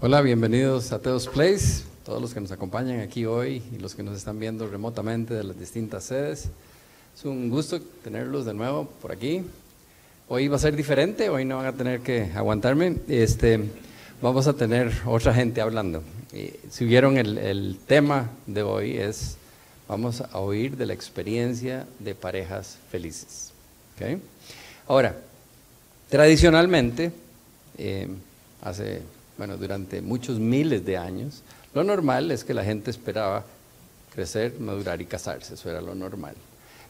Hola, bienvenidos a Teos Place, todos los que nos acompañan aquí hoy y los que nos están viendo remotamente de las distintas sedes. Es un gusto tenerlos de nuevo por aquí. Hoy va a ser diferente, hoy no van a tener que aguantarme. Este, vamos a tener otra gente hablando. si vieron el, el tema de hoy es, vamos a oír de la experiencia de parejas felices. ¿Okay? Ahora, tradicionalmente, eh, hace bueno, durante muchos miles de años, lo normal es que la gente esperaba crecer, madurar y casarse, eso era lo normal.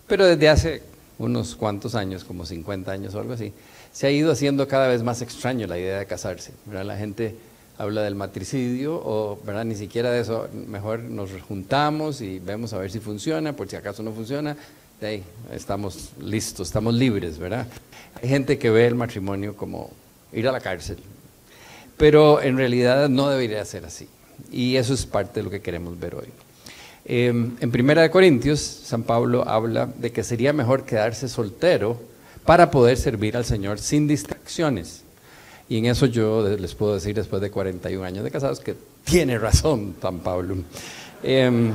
Pero desde hace unos cuantos años, como 50 años o algo así, se ha ido haciendo cada vez más extraño la idea de casarse. La gente habla del matricidio o ¿verdad? ni siquiera de eso, mejor nos juntamos y vemos a ver si funciona, por si acaso no funciona, de ahí estamos listos, estamos libres, ¿verdad? Hay gente que ve el matrimonio como ir a la cárcel, pero en realidad no debería ser así. Y eso es parte de lo que queremos ver hoy. Em, en Primera de Corintios, San Pablo habla de que sería mejor quedarse soltero para poder servir al Señor sin distracciones. Y en eso yo les puedo decir, después de 41 años de casados, que tiene razón San Pablo. Em,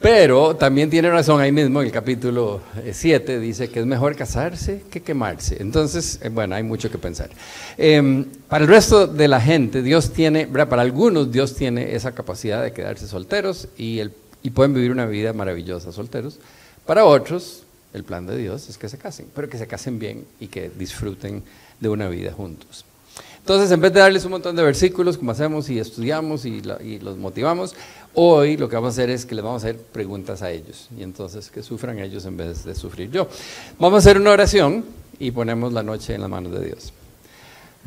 pero también tiene razón ahí mismo, en el capítulo 7 eh, dice que es mejor casarse que quemarse. Entonces, eh, bueno, hay mucho que pensar. Em, para el resto de la gente, Dios tiene, para algunos Dios tiene esa capacidad de quedarse solteros y, el, y pueden vivir una vida maravillosa solteros. Para otros, el plan de Dios es que se casen, pero que se casen bien y que disfruten de una vida juntos. Entonces, en vez de darles un montón de versículos, como hacemos y estudiamos y, los motivamos, hoy lo que vamos a hacer es que les vamos a hacer preguntas a ellos. Y entonces que sufran ellos en vez de sufrir yo. Vamos a hacer una oración y ponemos la noche en las manos de Dios.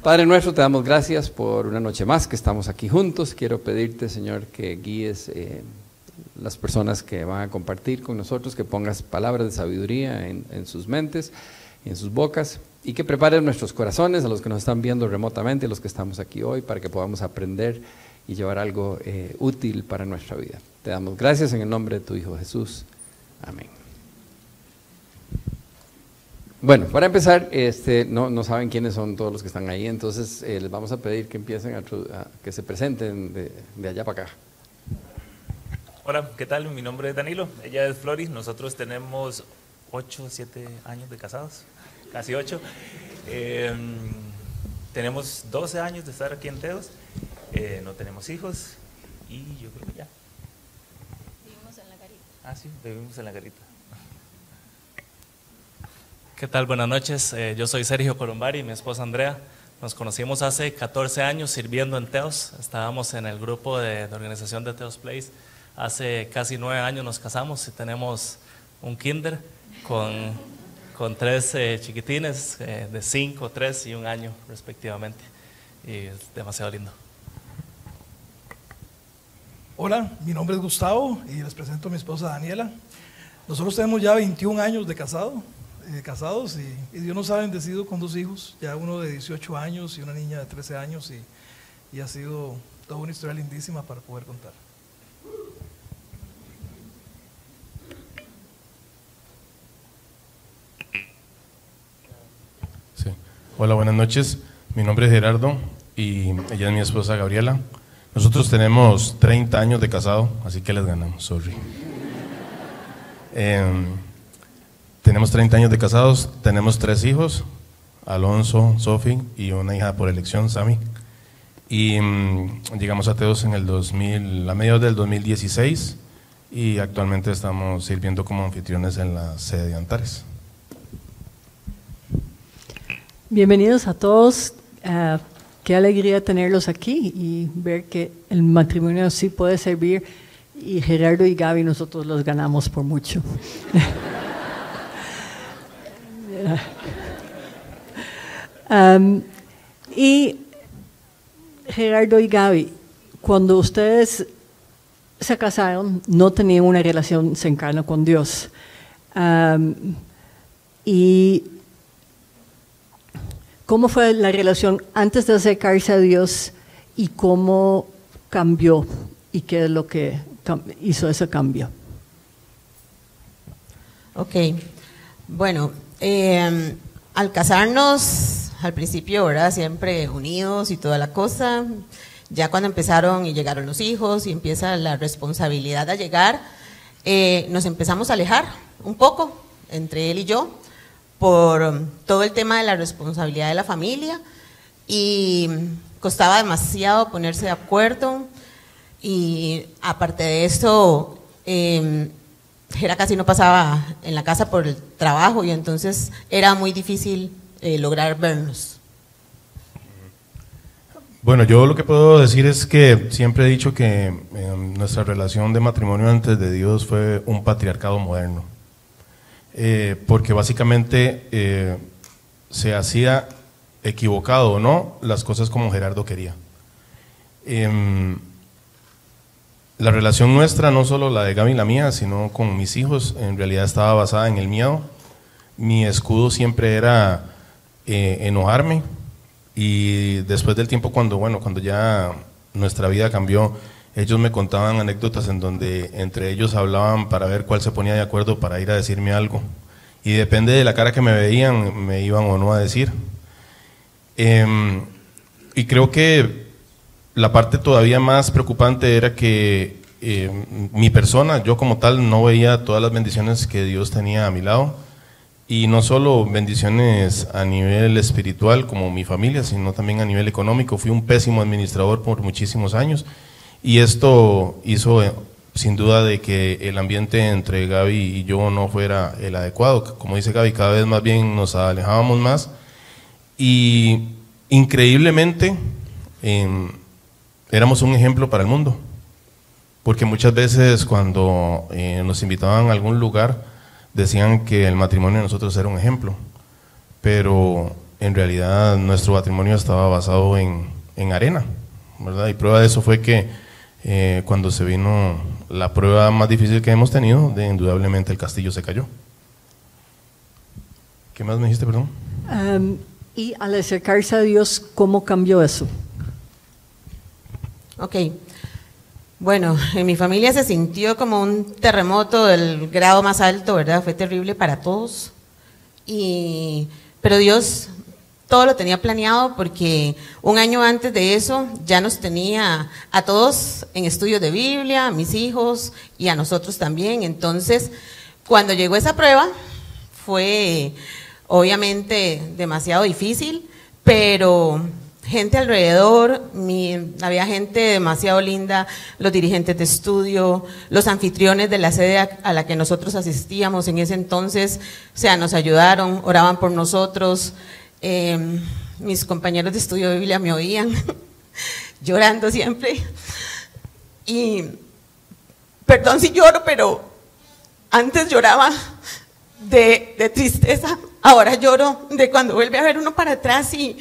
Padre nuestro, te damos gracias por una noche más que estamos aquí juntos. Quiero pedirte, Señor, que guíes eh, las personas que van a compartir con nosotros, que pongas palabras de sabiduría en, sus mentes en sus bocas y que prepare nuestros corazones a los que nos están viendo remotamente, a los que estamos aquí hoy, para que podamos aprender y llevar algo eh, útil para nuestra vida. Te damos gracias en el nombre de tu Hijo Jesús. Amén. Bueno, para empezar, este, no, no saben quiénes son todos los que están ahí, entonces eh, les vamos a pedir que empiecen a, que se presenten de, de allá para acá. Hola, ¿qué tal? Mi nombre es Danilo, ella es Floris, nosotros tenemos 8 o 7 años de casados casi ocho. Em, tenemos 12 años de estar aquí en Teos, eh, no tenemos hijos y yo creo que ya. Vivimos en la garita. Ah, sí, vivimos en la garita. ¿Qué tal? Buenas noches. Eh, yo soy Sergio Colombari y mi esposa Andrea. Nos conocimos hace 14 años sirviendo en Teos. Estábamos en el grupo de, de organización de Teos Place. Hace casi nueve años nos casamos y tenemos un kinder con con tres eh, chiquitines eh, de cinco, tres y un año respectivamente. Y es demasiado lindo. Hola, mi nombre es Gustavo y les presento a mi esposa Daniela. Nosotros tenemos ya 21 años de casado, eh, casados y, Dios nos ha bendecido con dos hijos, ya uno de 18 años y una niña de 13 años y, y ha sido toda una historia lindísima para poder contar. Hola, buenas noches. Mi nombre es Gerardo y ella es mi esposa Gabriela. Nosotros tenemos 30 años de casado, así que les ganamos, sorry. Em, tenemos 30 años de casados, tenemos tres hijos, Alonso, Sofi y una hija por elección, Sami. Y mm, llegamos a Teos en el 2000, a mediados del 2016 y actualmente estamos sirviendo como anfitriones en la sede de Antares. Bienvenidos a todos. Uh, qué alegría tenerlos aquí y ver que el matrimonio sí puede servir. Y Gerardo y Gaby, nosotros los ganamos por mucho. um, y Gerardo y Gaby, cuando ustedes se casaron, no tenían una relación cercana con Dios. Y ¿Cómo fue la relación antes de acercarse a Dios y cómo cambió y qué es lo que hizo ese cambio? Ok, bueno, em, al casarnos al principio, ¿verdad? Siempre unidos y toda la cosa. Ya cuando empezaron y llegaron los hijos y empieza la responsabilidad a llegar, eh, nos empezamos a alejar un poco entre él y yo por todo el tema de la responsabilidad de la familia y costaba demasiado ponerse de acuerdo y aparte de eso, eh, era casi no pasaba en la casa por el trabajo y entonces era muy difícil eh, lograr vernos. Bueno, yo lo que puedo decir es que siempre he dicho que em, nuestra relación de matrimonio antes de Dios fue un patriarcado moderno, eh, porque básicamente eh, se hacía equivocado o no las cosas como Gerardo quería. Em, la relación nuestra, no solo la de Gaby y la mía, sino con mis hijos, en realidad estaba basada en el miedo. Mi escudo siempre era eh, enojarme y después del tiempo cuando, bueno, cuando ya nuestra vida cambió, ellos me contaban anécdotas en donde entre ellos hablaban para ver cuál se ponía de acuerdo para ir a decirme algo. Y depende de la cara que me veían, me iban o no a decir. Em, y creo que la parte todavía más preocupante era que em, mi persona, yo como tal, no veía todas las bendiciones que Dios tenía a mi lado y no solo bendiciones a nivel espiritual como mi familia, sino también a nivel económico. Fui un pésimo administrador por muchísimos años y esto hizo eh, sin duda de que el ambiente entre Gaby y yo no fuera el adecuado. Como dice Gaby, cada vez más bien nos alejábamos más y increíblemente em, éramos un ejemplo para el mundo. Porque muchas veces cuando eh, nos invitaban a algún lugar, decían que el matrimonio de nosotros era un ejemplo, pero en realidad nuestro matrimonio estaba basado en, en arena, ¿verdad? Y prueba de eso fue que eh, cuando se vino la prueba más difícil que hemos tenido, de, indudablemente el castillo se cayó. ¿Qué más me dijiste, perdón? Um, y al acercarse a Dios, ¿cómo cambió eso? Ok. Bueno, en mi familia se sintió como un terremoto del grado más alto, ¿verdad? Fue terrible para todos. Y, pero Dios todo lo tenía planeado porque un año antes de eso ya nos tenía a todos en estudios de Biblia, a mis hijos y a nosotros también. Entonces, cuando llegó esa prueba, fue obviamente demasiado difícil, pero gente alrededor, había gente demasiado linda, los dirigentes de estudio, los anfitriones de la sede a, la que nosotros asistíamos en ese entonces, o sea, nos ayudaron, oraban por nosotros, em, mis compañeros de estudio de Biblia me oían, llorando siempre, y perdón si lloro, pero antes lloraba de, tristeza, ahora lloro de cuando vuelve a ver uno para atrás y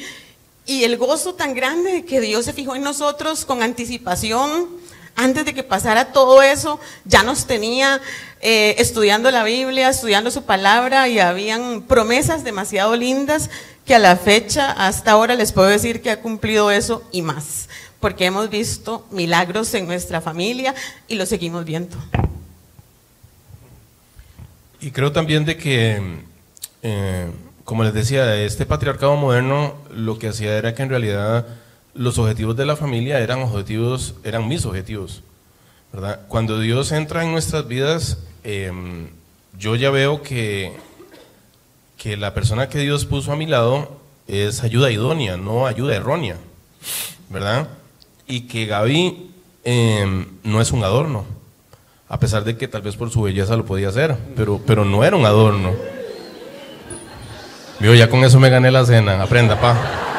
el gozo tan grande de que Dios se fijó en nosotros con anticipación, antes de que pasara todo eso, ya nos tenía eh, estudiando la Biblia, estudiando su palabra y habían promesas demasiado lindas que a la fecha, hasta ahora les puedo decir que ha cumplido eso y más, porque hemos visto milagros en nuestra familia y lo seguimos viendo. Y creo también de que... Eh, como les decía, este patriarcado moderno lo que hacía era que en realidad los objetivos de la familia eran objetivos, eran mis objetivos. ¿verdad? Cuando Dios entra en nuestras vidas, em, yo ya veo que, que la persona que Dios puso a mi lado es ayuda idónea, no ayuda errónea, ¿verdad? Y que Gaby em, no es un adorno, a pesar de que tal vez por su belleza lo podía hacer, pero, pero no era un adorno. Ya con eso me gané la cena. Aprenda, pa.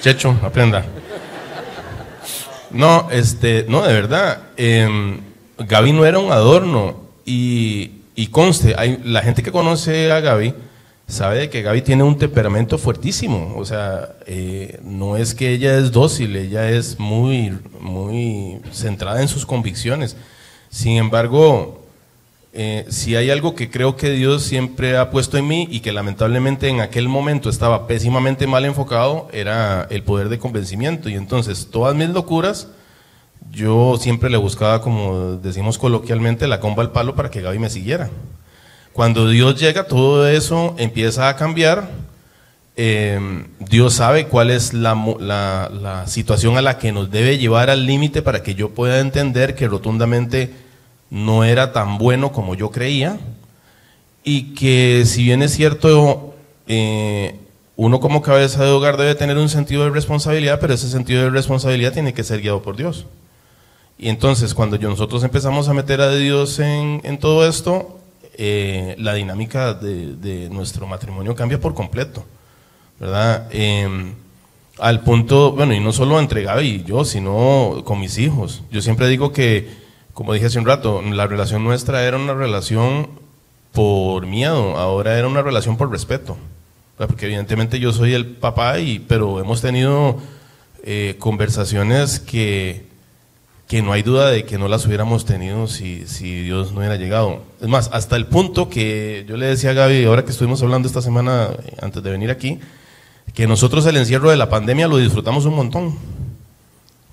Checho, aprenda. No, este, no, de verdad. Eh, Gaby no era un adorno. Y, y conste, la gente que conoce a Gaby sabe que Gaby tiene un temperamento fuertísimo. O sea, eh, no es que ella es dócil, ella es muy, muy centrada en sus convicciones. Sin embargo, eh, si hay algo que creo que Dios siempre ha puesto en mí y que lamentablemente en aquel momento estaba pésimamente mal enfocado, era el poder de convencimiento. Y entonces todas mis locuras, yo siempre le buscaba, como decimos coloquialmente, la comba al palo para que Gaby me siguiera. Cuando Dios llega, todo eso empieza a cambiar. eh, Dios sabe cuál es la, la situación a la que nos debe llevar al límite para que yo pueda entender que rotundamente no era tan bueno como yo creía y que si bien es cierto, eh, uno como cabeza de hogar debe tener un sentido de responsabilidad, pero ese sentido de responsabilidad tiene que ser guiado por Dios. Y entonces cuando nosotros empezamos a meter a Dios en, en todo esto, eh, la dinámica de, de nuestro matrimonio cambia por completo, ¿verdad? Eh, al punto, bueno, y no solo entre Gaby y yo, sino con mis hijos. Yo siempre digo que, como dije hace un rato, la relación nuestra era una relación por miedo, ahora era una relación por respeto. Porque evidentemente yo soy el papá, y, pero hemos tenido eh, conversaciones que, que no hay duda de que no las hubiéramos tenido si, si Dios no hubiera llegado. Es más, hasta el punto que yo le decía a Gaby, ahora que estuvimos hablando esta semana, eh, antes de venir aquí, que nosotros el encierro de la pandemia lo disfrutamos un montón,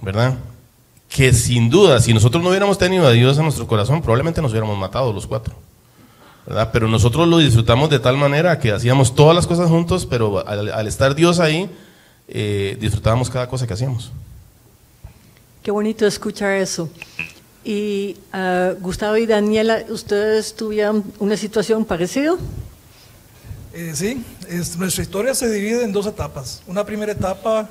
¿verdad? Que sin duda, si nosotros no hubiéramos tenido a Dios en nuestro corazón, probablemente nos hubiéramos matado los cuatro. ¿verdad? Pero nosotros lo disfrutamos de tal manera que hacíamos todas las cosas juntos, pero al, al estar Dios ahí, eh, disfrutábamos cada cosa que hacíamos. Qué bonito escuchar eso. Y ah, Gustavo y Daniela, ¿ustedes tuvieron una situación parecida? Eh, sí, es- nuestra historia se divide en dos etapas. Una primera etapa,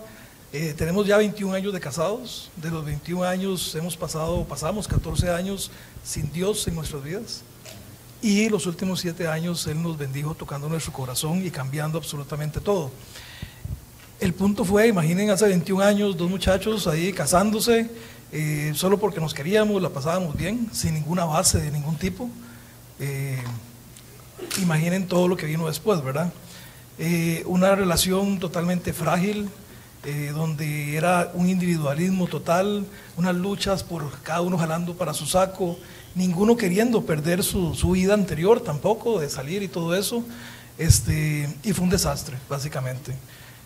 eh, tenemos ya 21 años de casados. De los 21 años hemos pasado, pasamos 14 años sin Dios en nuestras vidas. Y los últimos 7 años Él nos bendijo tocando nuestro corazón y cambiando absolutamente todo. El punto fue, imaginen, hace 21 años, dos muchachos ahí casándose, eh, solo porque nos queríamos, la pasábamos bien, sin ninguna base de ningún tipo. Eh, imaginen todo lo que vino después, ¿verdad? Eh, una relación totalmente frágil, eh, donde era un individualismo total, unas luchas por cada uno jalando para su saco, ninguno queriendo perder su, su vida anterior tampoco, de salir y todo eso, este, y fue un desastre, básicamente.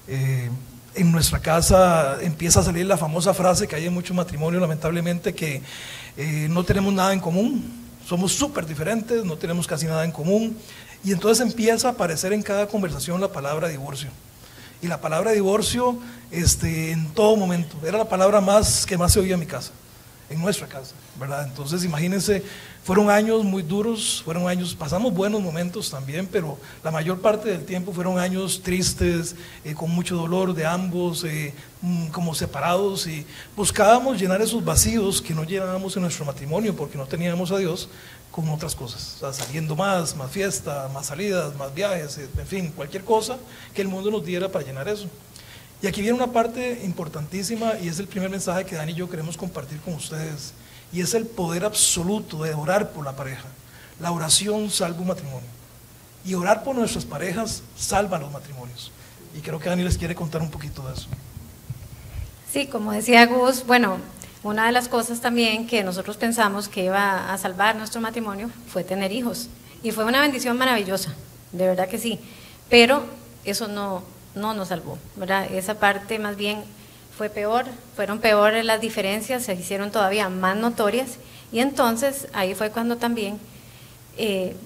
Eh, en nuestra casa empieza a salir la famosa frase que hay en muchos matrimonios, lamentablemente, que eh, no tenemos nada en común, somos súper diferentes, no tenemos casi nada en común, y entonces empieza a aparecer en cada conversación la palabra divorcio. Y la palabra divorcio este, en todo momento, era la palabra más que más se oía en mi casa, en nuestra casa, ¿verdad? Entonces imagínense, fueron años muy duros, fueron años, pasamos buenos momentos también, pero la mayor parte del tiempo fueron años tristes, eh, con mucho dolor de ambos, eh, mm, como separados, y buscábamos llenar esos vacíos que no llenábamos en nuestro matrimonio porque no teníamos a Dios con otras cosas, o saliendo más, más fiesta, más salidas, más viajes, en fin, cualquier cosa que el mundo nos diera para llenar eso. Y aquí viene una parte importantísima y es el primer mensaje que Dani y yo queremos compartir con ustedes. Y es el poder absoluto de orar por la pareja. La oración salva un matrimonio. Y orar por nuestras parejas salva los matrimonios. Y creo que Dani les quiere contar un poquito de eso. Sí, como decía Gus, bueno, una de las cosas también que nosotros pensamos que iba a salvar nuestro matrimonio fue tener hijos. Y fue una bendición maravillosa, de verdad que sí. Pero eso no, no nos salvó, ¿verdad? Esa parte más bien fue peor, fueron peores las diferencias, se hicieron todavía más notorias. Y entonces ahí fue cuando también, eh,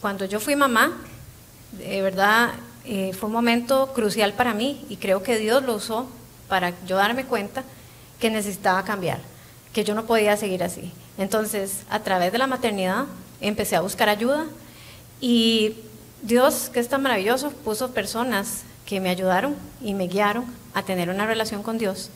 cuando yo fui mamá, de verdad eh, fue un momento crucial para mí y creo que Dios lo usó para yo darme cuenta que necesitaba cambiar, que yo no podía seguir así. Entonces, a través de la maternidad empecé a buscar ayuda y Dios, que es tan maravilloso, puso personas que me ayudaron y me guiaron a tener una relación con Dios.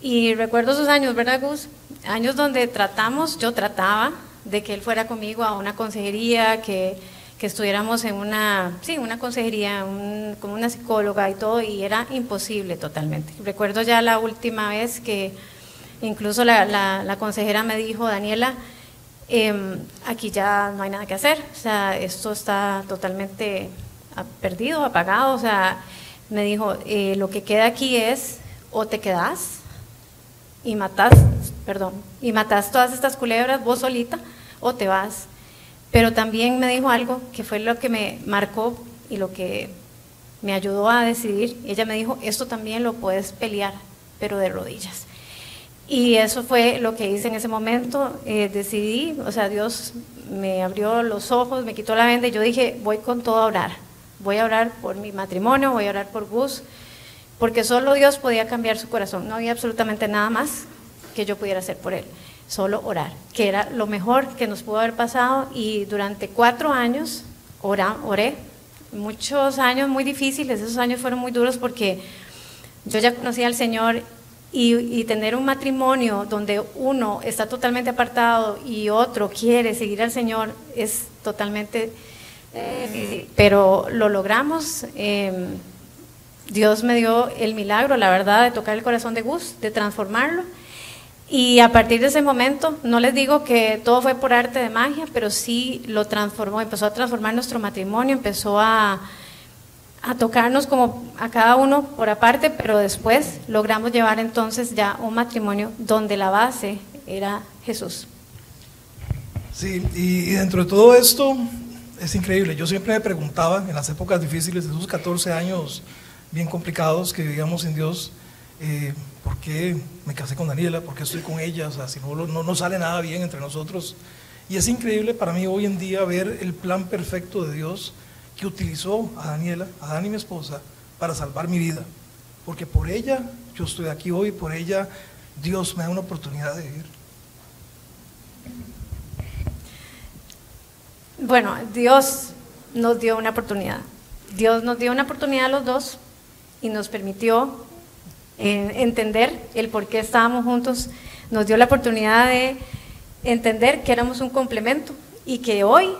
Y recuerdo esos años, ¿verdad, Gus? Años donde tratamos, yo trataba de que él fuera conmigo a una consejería, que, que estuviéramos en una, sí, una consejería, un, con una psicóloga y todo, y era imposible totalmente. Recuerdo ya la última vez que incluso la, la, consejera me dijo, Daniela, eh, aquí ya no hay nada que hacer, o sea, esto está totalmente perdido, apagado, o sea, me dijo, eh, lo que queda aquí es o te quedas y matas, perdón, y matas todas estas culebras vos solita o te vas. Pero también me dijo algo que fue lo que me marcó y lo que me ayudó a decidir. Ella me dijo, esto también lo puedes pelear, pero de rodillas. Y eso fue lo que hice en ese momento. Eh, decidí, o sea, Dios me abrió los ojos, me quitó la venda y yo dije, voy con todo a orar, voy a orar por mi matrimonio, voy a orar por Gus, porque solo Dios podía cambiar su corazón, no había absolutamente nada más que yo pudiera hacer por él, solo orar, que era lo mejor que nos pudo haber pasado. Y durante cuatro años oré, muchos años muy difíciles, esos años fueron muy duros porque yo ya conocía al Señor y, tener un matrimonio donde uno está totalmente apartado y otro quiere seguir al Señor es totalmente eh, pero lo logramos. Em, Dios me dio el milagro, la verdad, de tocar el corazón de Gus, de transformarlo. Y a partir de ese momento, no les digo que todo fue por arte de magia, pero sí lo transformó, empezó a transformar nuestro matrimonio, empezó a, a tocarnos como a cada uno por aparte, pero después logramos llevar entonces ya un matrimonio donde la base era Jesús. Sí, y dentro de todo esto es increíble. Yo siempre me preguntaba en las épocas difíciles, de esos 14 años bien complicados que vivíamos en Dios, eh, ¿por qué me casé con Daniela? ¿Por qué estoy con ella? O sea, si no, no, no sale nada bien entre nosotros. Y es increíble para mí hoy en día ver el plan perfecto de Dios que utilizó a Daniela, a Dani mi esposa, para salvar mi vida. Porque por ella yo estoy aquí hoy, por ella Dios me da una oportunidad de vivir. Bueno, Dios nos dio una oportunidad. Dios nos dio una oportunidad a los dos y nos permitió eh, entender el por qué estábamos juntos. Nos dio la oportunidad de entender que éramos un complemento y que hoy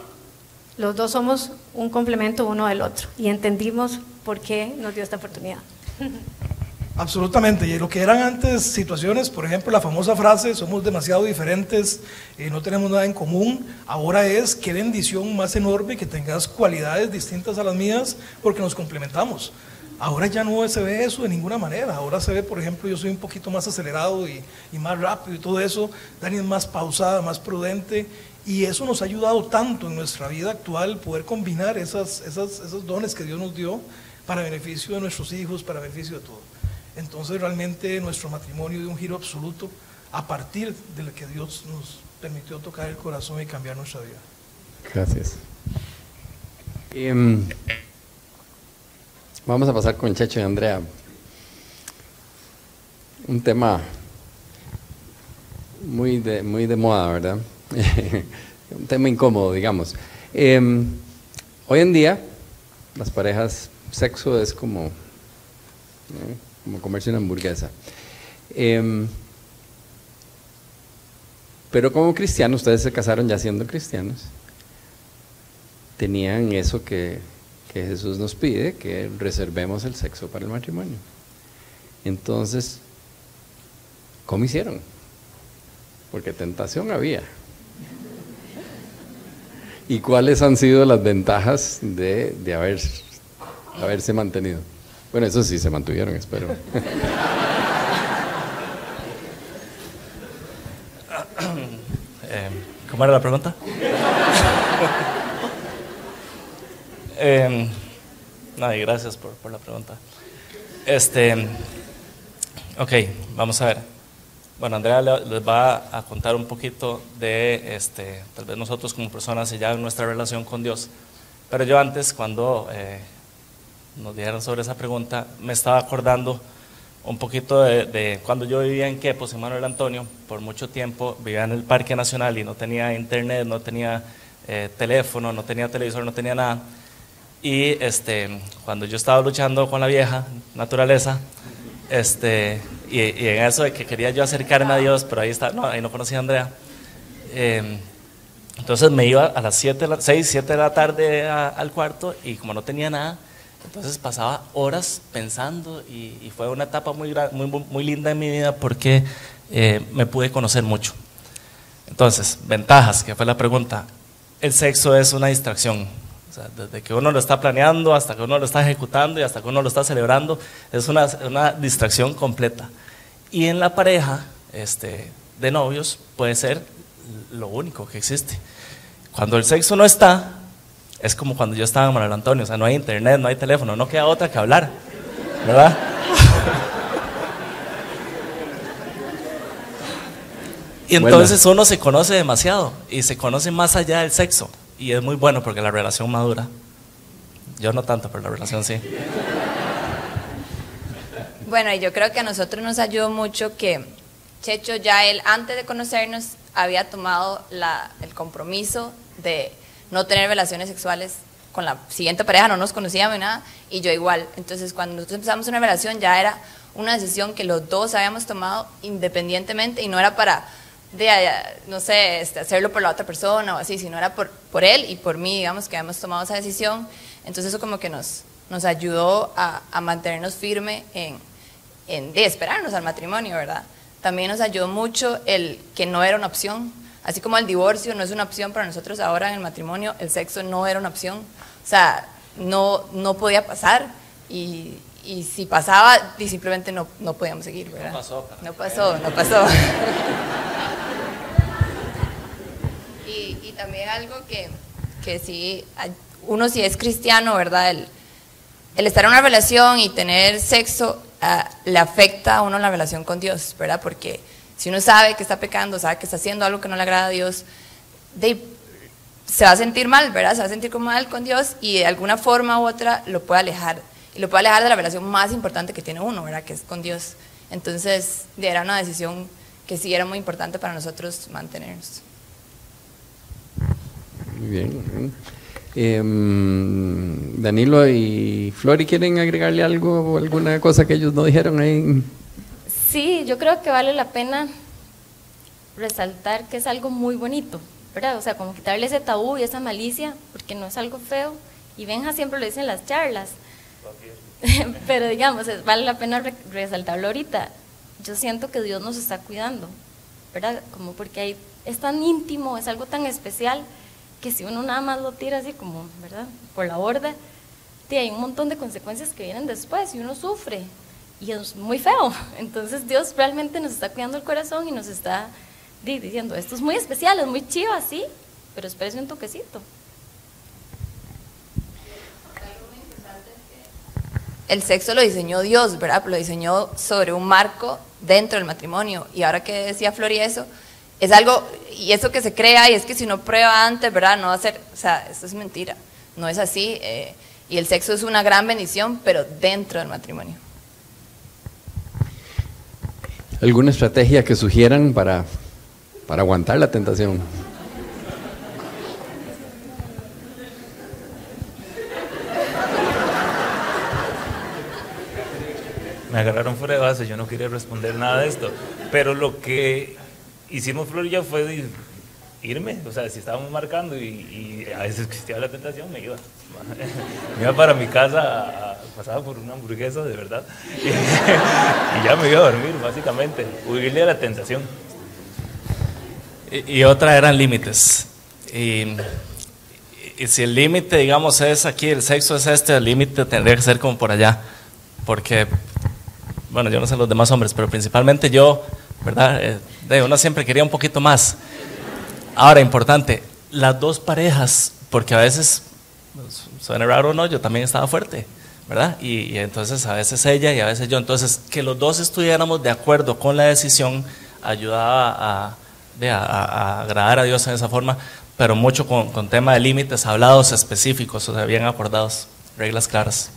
los dos somos un complemento uno del otro y entendimos por qué nos dio esta oportunidad. Absolutamente, y lo que eran antes situaciones, por ejemplo, la famosa frase, somos demasiado diferentes, y no tenemos nada en común, ahora es qué bendición más enorme que tengas cualidades distintas a las mías porque nos complementamos. Ahora ya no se ve eso de ninguna manera, ahora se ve, por ejemplo, yo soy un poquito más acelerado y, y más rápido y todo eso, Dani es más pausada, más prudente, y eso nos ha ayudado tanto en nuestra vida actual poder combinar esas, esas, esos dones que Dios nos dio para beneficio de nuestros hijos, para beneficio de todo. Entonces realmente nuestro matrimonio dio un giro absoluto a partir de lo que Dios nos permitió tocar el corazón y cambiar nuestra vida. Gracias. Em, vamos a pasar con Checho y Andrea. Un tema muy de, muy de moda, ¿verdad? un tema incómodo, digamos. Em, hoy en día, las parejas, sexo es como como comerse una hamburguesa. Em, pero como cristianos, ustedes se casaron ya siendo cristianos, tenían eso que, que Jesús nos pide, que reservemos el sexo para el matrimonio. Entonces, ¿cómo hicieron? Porque tentación había. ¿Y cuáles han sido las ventajas de, de haber, haberse mantenido? Bueno, eso sí se mantuvieron, espero. Eh, ¿Cómo era la pregunta? eh, no, y gracias por, por, la pregunta. Este, ok, vamos a ver. Bueno, Andrea les va a contar un poquito de, este, tal vez nosotros como personas y ya nuestra relación con Dios. Pero yo antes, cuando eh, nos dijeron sobre esa pregunta, me estaba acordando un poquito de, cuando yo vivía en Quepos, en Manuel Antonio, por mucho tiempo vivía en el Parque Nacional y no tenía internet, no tenía eh, teléfono, no tenía televisor, no tenía nada. Y este, cuando yo estaba luchando con la vieja naturaleza, este, y, en eso de que quería yo acercarme a Dios, pero ahí está, no, ahí no conocía a Andrea. Em, entonces me iba a las 7, 6, 7 de la tarde al cuarto y como no tenía nada, entonces pasaba horas pensando y, fue una etapa muy, muy, linda en mi vida porque eh, me pude conocer mucho. Entonces, ventajas, que fue la pregunta. El sexo es una distracción. desde que uno lo está planeando hasta que uno lo está ejecutando y hasta que uno lo está celebrando, es una, una distracción completa. Y en la pareja este, de novios puede ser lo único que existe. Cuando el sexo no está, es como cuando yo estaba en Manuel Antonio, o sea, no hay internet, no hay teléfono, no queda otra que hablar, ¿verdad? y entonces uno se conoce demasiado y se conoce más allá del sexo y es muy bueno porque la relación madura. Yo no tanto, pero la relación sí. Bueno, y yo creo que a nosotros nos ayudó mucho que Checho ya él, antes de conocernos, había tomado la, el compromiso de no tener relaciones sexuales con la siguiente pareja, no nos conocíamos ni nada, y yo igual. Entonces, cuando nosotros empezamos una relación, ya era una decisión que los dos habíamos tomado independientemente y no era para, de, no sé, este, hacerlo por la otra persona o así, sino era por, él y por mí, digamos, que habíamos tomado esa decisión. Entonces, eso como que nos, nos ayudó a, a mantenernos firme en, en, de esperarnos al matrimonio, ¿verdad? También nos ayudó mucho el que no era una opción, así como el divorcio no es una opción para nosotros ahora en el matrimonio, el sexo no era una opción, o sea, no, no podía pasar y, y si pasaba, y simplemente no, no podíamos seguir, ¿verdad? No pasó. No pasó, no pasó. y, y también algo que, que sí, uno si es cristiano, ¿verdad? El, el estar en una relación y tener sexo uh, le afecta a uno la relación con Dios, ¿verdad? Porque si uno sabe que está pecando, sabe que está haciendo algo que no le agrada a Dios, se va a sentir mal, ¿verdad? Se va a sentir como mal con Dios y de alguna forma u otra lo puede alejar. Y lo puede alejar de la relación más importante que tiene uno, ¿verdad? Que es con Dios. Entonces, era una decisión que sí era muy importante para nosotros mantenernos. Muy bien. Eh, Danilo y Flori, ¿quieren agregarle algo o alguna cosa que ellos no dijeron ahí? Sí, yo creo que vale la pena resaltar que es algo muy bonito, ¿verdad? O sea, como quitarle ese tabú y esa malicia, porque no es algo feo. Y Benja siempre lo dice en las charlas. Pero digamos, vale la pena re resaltarlo ahorita. Yo siento que Dios nos está cuidando, ¿verdad? Como porque hay, es tan íntimo, es algo tan especial que si uno nada más lo tira así como, ¿verdad? Por la borda, hay un montón de consecuencias que vienen después y uno sufre y es muy feo. Entonces Dios realmente nos está cuidando el corazón y nos está diciendo, esto es muy especial, es muy chido así, pero espérese un toquecito. El sexo lo diseñó Dios, ¿verdad? Lo diseñó sobre un marco dentro del matrimonio. Y ahora que decía Flori eso, es algo, y eso que se crea, y es que si no prueba antes, ¿verdad? No va a ser, o sea, eso es mentira, no es así. Eh, y el sexo es una gran bendición, pero dentro del matrimonio. ¿Alguna estrategia que sugieran para, para aguantar la tentación? Me agarraron fuera de base, yo no quería responder nada de esto. Pero lo que hicimos Flor y yo fue irme, o sea, si estábamos marcando y, y, a veces existía la tentación, me iba. Me iba para mi casa, pasaba por una hamburguesa, de verdad, y, y, ya me iba a dormir, básicamente, huirle a la tentación. Y, y otra eran límites. Y, si el límite, digamos, es aquí, el sexo es este, el límite tendría que ser como por allá, porque, bueno, yo no sé los demás hombres, pero principalmente yo, ¿verdad? Eh, uno siempre quería un poquito más. Ahora, importante, las dos parejas, porque a veces, suena raro o no, yo también estaba fuerte, ¿verdad? Y, entonces a veces ella y a veces yo. Entonces, que los dos estuviéramos de acuerdo con la decisión ayudaba a, agradar a Dios en esa forma, pero mucho con, con tema de límites hablados específicos, o sea, bien acordados, reglas claras.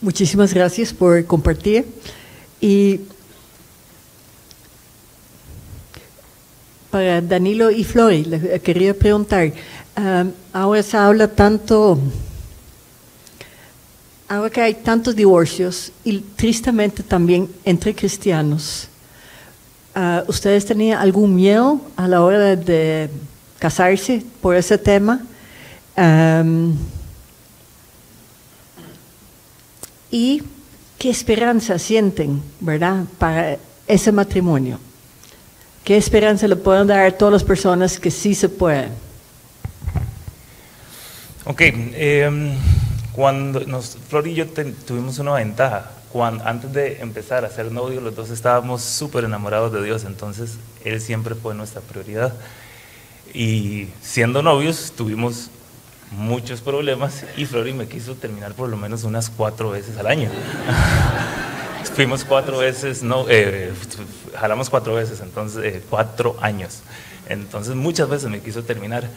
Muchísimas gracias por compartir. Y para Danilo y Flori, le quería preguntar, um, ahora se habla tanto, ahora que hay tantos divorcios y tristemente también entre cristianos, uh, ¿ustedes tenían algún miedo a la hora de, de casarse por ese tema? Um, y qué esperanza sienten, ¿verdad?, para ese matrimonio. ¿Qué esperanza le pueden dar a todas las personas que sí se pueden? Ok, eh, cuando nos, Flor y yo tuvimos una ventaja. Cuando, antes de empezar a ser novios, los dos estábamos súper enamorados de Dios, entonces Él siempre fue nuestra prioridad. Y siendo novios, tuvimos muchos problemas y Flori me quiso terminar por lo menos unas cuatro veces al año. fuimos cuatro veces, no, eh, jalamos cuatro veces, entonces eh, cuatro años. Entonces muchas veces me quiso terminar.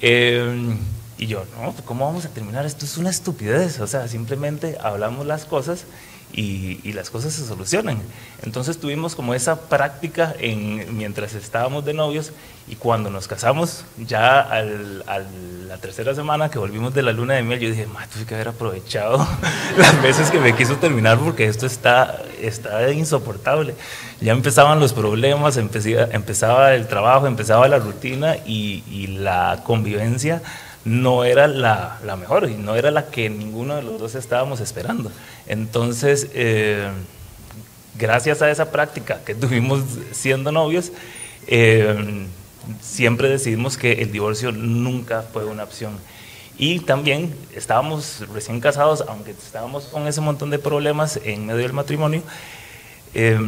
Eh, y yo, no, ¿cómo vamos a terminar? Esto es una estupidez. O sea, simplemente hablamos las cosas y, y, las cosas se solucionan. Entonces tuvimos como esa práctica en, mientras estábamos de novios y cuando nos casamos, ya a la tercera semana que volvimos de la luna de miel, yo dije, ma, tuve que haber aprovechado las veces que me quiso terminar porque esto está, está insoportable. Ya empezaban los problemas, empecía, empezaba el trabajo, empezaba la rutina y, y la convivencia no era la, la, mejor y no era la que ninguno de los dos estábamos esperando. Entonces, eh, gracias a esa práctica que tuvimos siendo novios, eh, siempre decidimos que el divorcio nunca fue una opción. Y también estábamos recién casados, aunque estábamos con ese montón de problemas en medio del matrimonio, eh,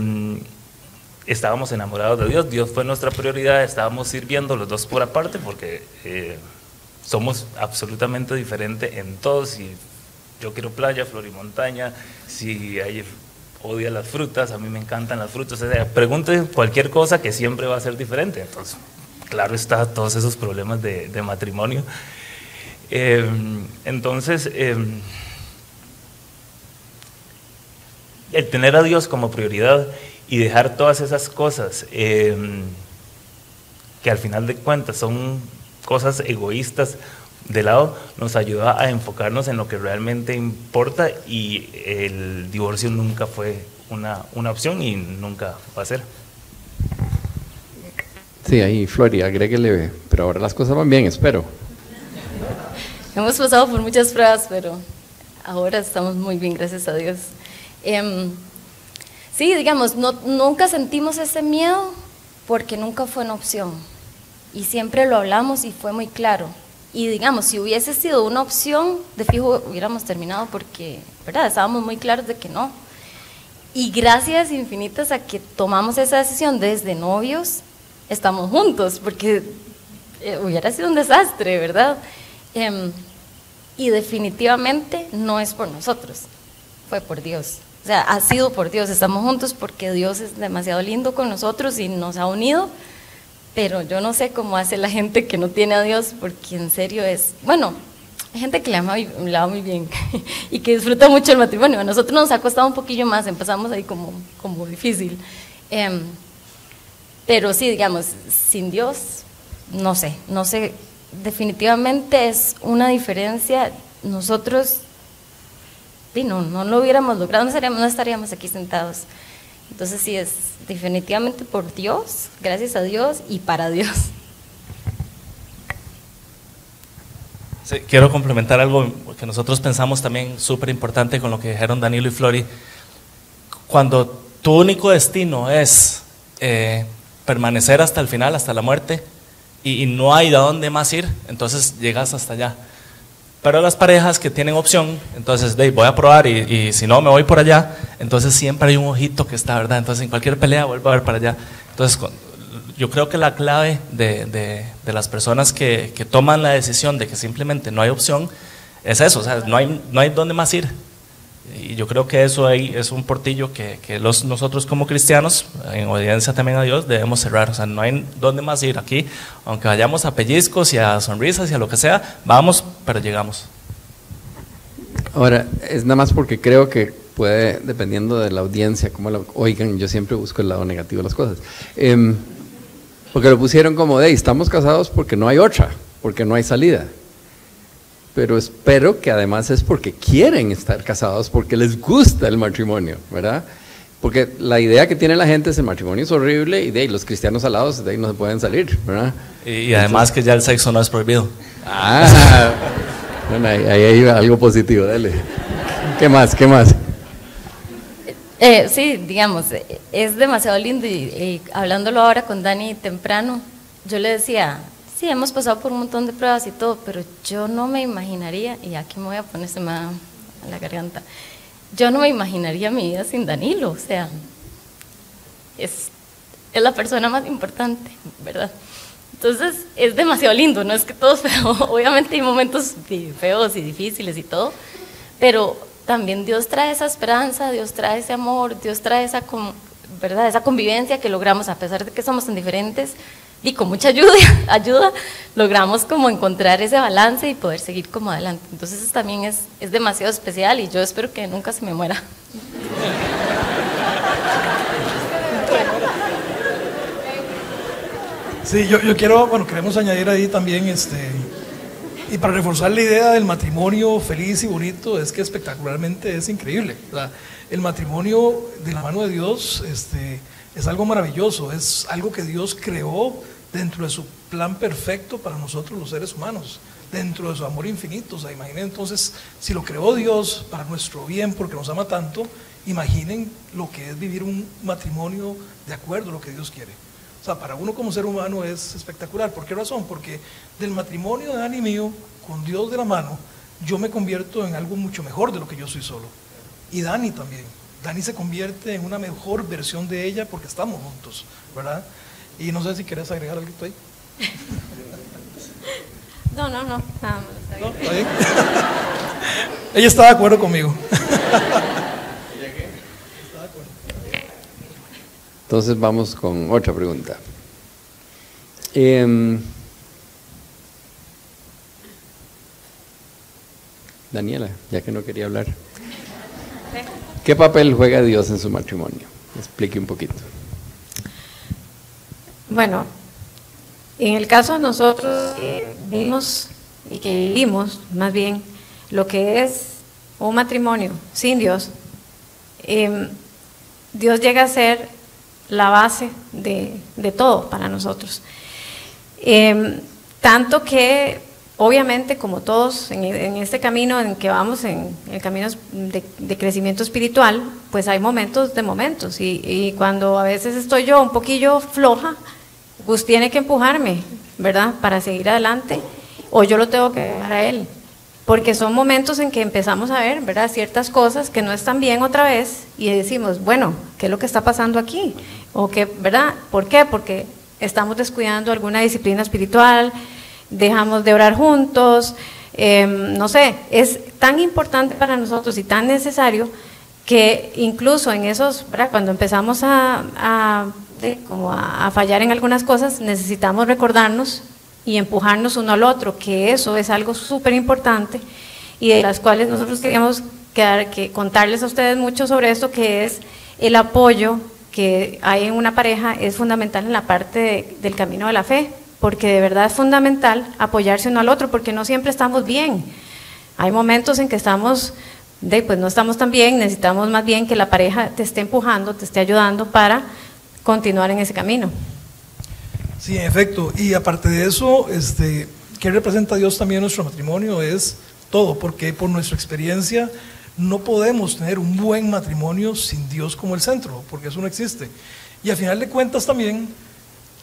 estábamos enamorados de Dios, Dios fue nuestra prioridad, estábamos sirviendo los dos por aparte porque eh, somos absolutamente diferentes en todo. Si yo quiero playa, flor y montaña, si hay odia las frutas, a mí me encantan las frutas. O pregunte cualquier cosa que siempre va a ser diferente. Entonces, claro está todos esos problemas de, de matrimonio. Eh, entonces, eh, el tener a Dios como prioridad y dejar todas esas cosas eh, que al final de cuentas son cosas egoístas de lado, nos ayuda a enfocarnos en lo que realmente importa y el divorcio nunca fue una, una opción y nunca va a ser. Sí, ahí Flori, agréguele, pero ahora las cosas van bien, espero. Hemos pasado por muchas pruebas, pero ahora estamos muy bien, gracias a Dios. Eh, sí, digamos, no, nunca sentimos ese miedo porque nunca fue una opción y siempre lo hablamos y fue muy claro. Y digamos, si hubiese sido una opción, de fijo hubiéramos terminado porque, ¿verdad? Estábamos muy claros de que no. Y gracias infinitas a que tomamos esa decisión desde novios, estamos juntos, porque eh, hubiera sido un desastre, ¿verdad? Eh, y definitivamente no es por nosotros, fue por Dios. O sea, ha sido por Dios, estamos juntos porque Dios es demasiado lindo con nosotros y nos ha unido pero yo no sé cómo hace la gente que no tiene a Dios, porque en serio es, bueno, hay gente que le ama, le ama muy bien y que disfruta mucho el matrimonio. A nosotros nos ha costado un poquillo más, empezamos ahí como, como difícil. Eh, pero sí, digamos, sin Dios, no sé, no sé, definitivamente es una diferencia. Nosotros, sí, no, no lo hubiéramos logrado, no estaríamos, no estaríamos aquí sentados. Entonces sí, es definitivamente por Dios, gracias a Dios y para Dios. Quiero complementar algo que nosotros pensamos también súper importante con lo que dijeron Danilo y Flori. Cuando tu único destino es eh, permanecer hasta el final, hasta la muerte, y, y no hay de dónde más ir, entonces llegas hasta allá. Pero las parejas que tienen opción, entonces de, voy a probar y, y, si no me voy por allá, entonces siempre hay un ojito que está, ¿verdad? Entonces en cualquier pelea vuelvo a ver para allá. Entonces yo creo que la clave de, de, de las personas que, que, toman la decisión de que simplemente no hay opción es eso, o sea, no hay, no hay dónde más ir. Y yo creo que eso ahí es un portillo que, que los, nosotros como cristianos, en obediencia también a Dios, debemos cerrar. O sea, no hay dónde más ir aquí, aunque vayamos a pellizcos y a sonrisas y a lo que sea, vamos, pero llegamos. Ahora, es nada más porque creo que puede, dependiendo de la audiencia, como lo oigan, yo siempre busco el lado negativo de las cosas. Eh, porque lo pusieron como de, estamos casados porque no hay otra, porque no hay salida pero espero que además es porque quieren estar casados, porque les gusta el matrimonio, ¿verdad? Porque la idea que tiene la gente es el matrimonio es horrible y de ahí los cristianos alados de ahí no se pueden salir, ¿verdad? Y, y además Entonces, que ya el sexo no es prohibido. Ah, bueno, ahí, ahí hay algo positivo, dale. ¿Qué más? ¿Qué más? Eh, sí, digamos, es demasiado lindo y, y hablándolo ahora con Dani temprano, yo le decía, Sí, hemos pasado por un montón de pruebas y todo, pero yo no me imaginaría, y aquí me voy a ponerse más a la garganta, yo no me imaginaría mi vida sin Danilo, o sea, es, es la persona más importante, ¿verdad? Entonces es demasiado lindo, no es que todo es feo, obviamente hay momentos feos y difíciles y todo, pero también Dios trae esa esperanza, Dios trae ese amor, Dios trae esa, ¿verdad? esa convivencia que logramos a pesar de que somos tan diferentes y con mucha ayuda, ayuda logramos como encontrar ese balance y poder seguir como adelante. Entonces eso también es, es demasiado especial y yo espero que nunca se me muera. Sí, yo, yo quiero, bueno, queremos añadir ahí también este, y para reforzar la idea del matrimonio feliz y bonito, es que espectacularmente es increíble. el matrimonio de la mano de Dios este, es algo maravilloso, es algo que Dios creó dentro de su plan perfecto para nosotros los seres humanos, dentro de su amor infinito. O sea, imaginen entonces, si lo creó Dios para nuestro bien, porque nos ama tanto, imaginen lo que es vivir un matrimonio de acuerdo a lo que Dios quiere. O sea, para uno como ser humano es espectacular. ¿Por qué razón? Porque del matrimonio de Dani mío, con Dios de la mano, yo me convierto en algo mucho mejor de lo que yo soy solo. Y Dani también. Dani se convierte en una mejor versión de ella porque estamos juntos, ¿verdad? Y no sé si quieres agregar algo ahí. No, no, no, nada ¿No? bien? ella está de acuerdo conmigo. Entonces vamos con otra pregunta. Em, Daniela, ya que no quería hablar. ¿Qué papel juega Dios en su matrimonio? Explique un poquito. Bueno, en el caso de nosotros vimos y que vivimos más bien lo que es un matrimonio sin Dios, em, Dios llega a ser la base de, todo para nosotros. Em, tanto que, obviamente, como todos en, este camino en que vamos, en el camino de, crecimiento espiritual, pues hay momentos de momentos. Y, cuando a veces estoy yo un poquillo floja, pues tiene que empujarme, ¿verdad? Para seguir adelante, o yo lo tengo que dejar a él porque son momentos en que empezamos a ver, ¿verdad? Ciertas cosas que no están bien otra vez y decimos, bueno, ¿qué es lo que está pasando aquí? O que, ¿verdad? ¿Por qué? Porque estamos descuidando alguna disciplina espiritual, dejamos de orar juntos, em, no sé, es tan importante para nosotros y tan necesario que incluso en esos, ¿verdad? cuando empezamos a, como a fallar en algunas cosas, necesitamos recordarnos y empujarnos uno al otro, que eso es algo súper importante y de las cuales nosotros queríamos que contarles a ustedes mucho sobre esto, que es el apoyo que hay en una pareja es fundamental en la parte del camino de la fe, porque de verdad es fundamental apoyarse uno al otro, porque no siempre estamos bien. Hay momentos en que estamos, pues no estamos tan bien, necesitamos más bien que la pareja te esté empujando, te esté ayudando para continuar en ese camino. Sí, en efecto. Y aparte de eso, este, ¿qué representa Dios también en nuestro matrimonio? Es todo, porque por nuestra experiencia no podemos tener un buen matrimonio sin Dios como el centro, porque eso no existe. Y al final de cuentas también,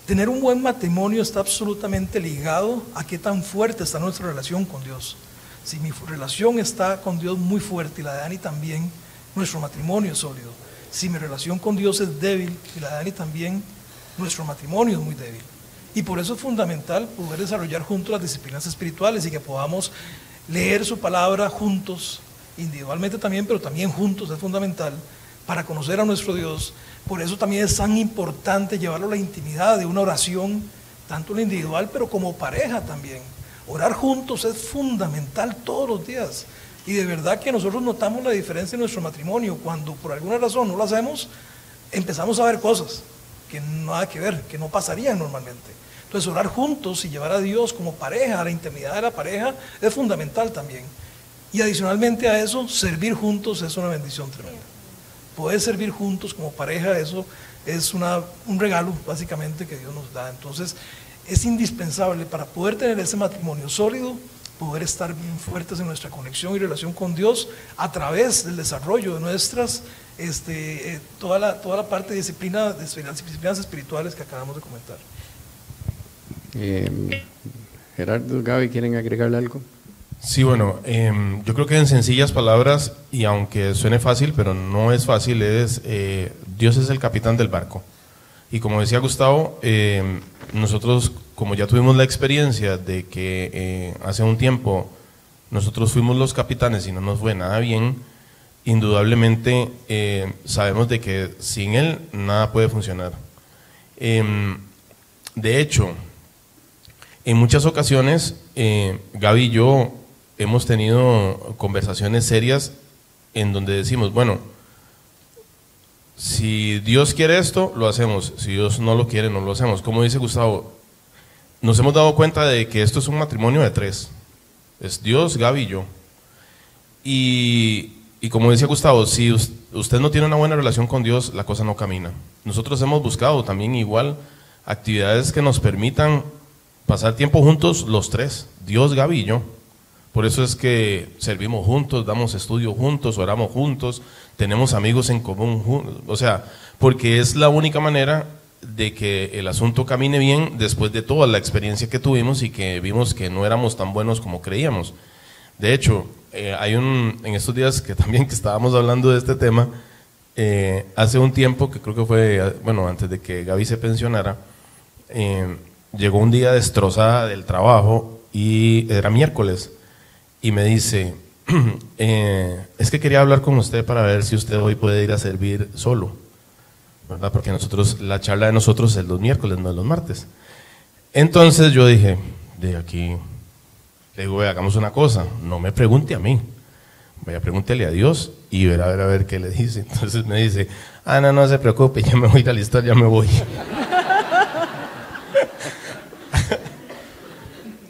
tener un buen matrimonio está absolutamente ligado a qué tan fuerte está nuestra relación con Dios. Si mi relación está con Dios muy fuerte y la de Dani también, nuestro matrimonio es sólido. Si mi relación con Dios es débil y la de Dani también, nuestro matrimonio es muy débil. Y por eso es fundamental poder desarrollar juntos las disciplinas espirituales y que podamos leer su palabra juntos, individualmente también, pero también juntos es fundamental para conocer a nuestro Dios. Por eso también es tan importante llevarlo a la intimidad de una oración, tanto en individual, pero como pareja también. Orar juntos es fundamental todos los días. Y de verdad que nosotros notamos la diferencia en nuestro matrimonio. Cuando por alguna razón no lo hacemos, empezamos a ver cosas que nada que ver, que no pasarían normalmente. Entonces orar juntos y llevar a Dios como pareja, a la intimidad de la pareja, es fundamental también. Y adicionalmente a eso, servir juntos es una bendición tremenda. Poder servir juntos como pareja, eso es una, un regalo básicamente que Dios nos da. Entonces es indispensable para poder tener ese matrimonio sólido, poder estar bien fuertes en nuestra conexión y relación con Dios a través del desarrollo de nuestras este, eh, toda, la, toda la parte de disciplina, de disciplinas espirituales que acabamos de comentar. Eh, Gerardo, Gaby, ¿quieren agregarle algo? Sí, bueno, em, yo creo que en sencillas palabras, y aunque suene fácil, pero no es fácil, es eh, Dios es el capitán del barco. Y como decía Gustavo, em, nosotros, como ya tuvimos la experiencia de que hace un tiempo nosotros fuimos los capitanes y no nos fue nada bien, indudablemente eh, sabemos de que sin Él nada puede funcionar. Em, de hecho, en muchas ocasiones, eh, Gaby y yo hemos tenido conversaciones serias en donde decimos, bueno, si Dios quiere esto, lo hacemos. Si Dios no lo quiere, no lo hacemos. Como dice Gustavo, nos hemos dado cuenta de que esto es un matrimonio de tres. Es Dios, Gaby y yo. Y, y como decía Gustavo, si usted no tiene una buena relación con Dios, la cosa no camina. Nosotros hemos buscado también igual actividades que nos permitan pasar tiempo juntos los tres, Dios, Gaby y yo. Por eso es que servimos juntos, damos estudio juntos, oramos juntos, tenemos amigos en común, o sea, porque es la única manera de que el asunto camine bien después de toda la experiencia que tuvimos y que vimos que no éramos tan buenos como creíamos. De hecho, eh, hay un, en estos días que también que estábamos hablando de este tema, eh, hace un tiempo, que creo que fue, bueno, antes de que Gaby se pensionara, eh, llegó un día destrozada del trabajo y era miércoles y me dice, eh, es que quería hablar con usted para ver si usted hoy puede ir a servir solo, ¿verdad? Porque nosotros, la charla de nosotros es los miércoles, no es los martes. Entonces yo dije, de aquí, le digo, hagamos una cosa, no me pregunte a mí, vaya, pregúntele a Dios y ver a ver a ver qué le dice. Entonces me dice, ah, no, se preocupe, ya me voy a alistar, ya me voy.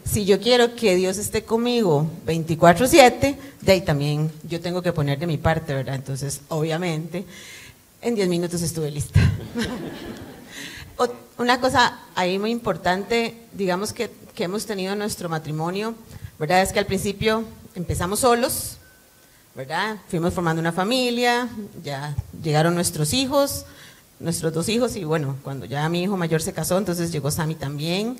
Si yo quiero que Dios esté conmigo 24/7, de ahí también yo tengo que poner de mi parte, ¿verdad? Entonces, obviamente, en 10 minutos estuve lista. Una cosa ahí muy importante, digamos que, que hemos tenido en nuestro matrimonio, ¿verdad? Es que al principio empezamos solos, ¿verdad? Fuimos formando una familia, ya llegaron nuestros hijos, nuestros dos hijos, y bueno, cuando ya mi hijo mayor se casó, entonces llegó Sammy también.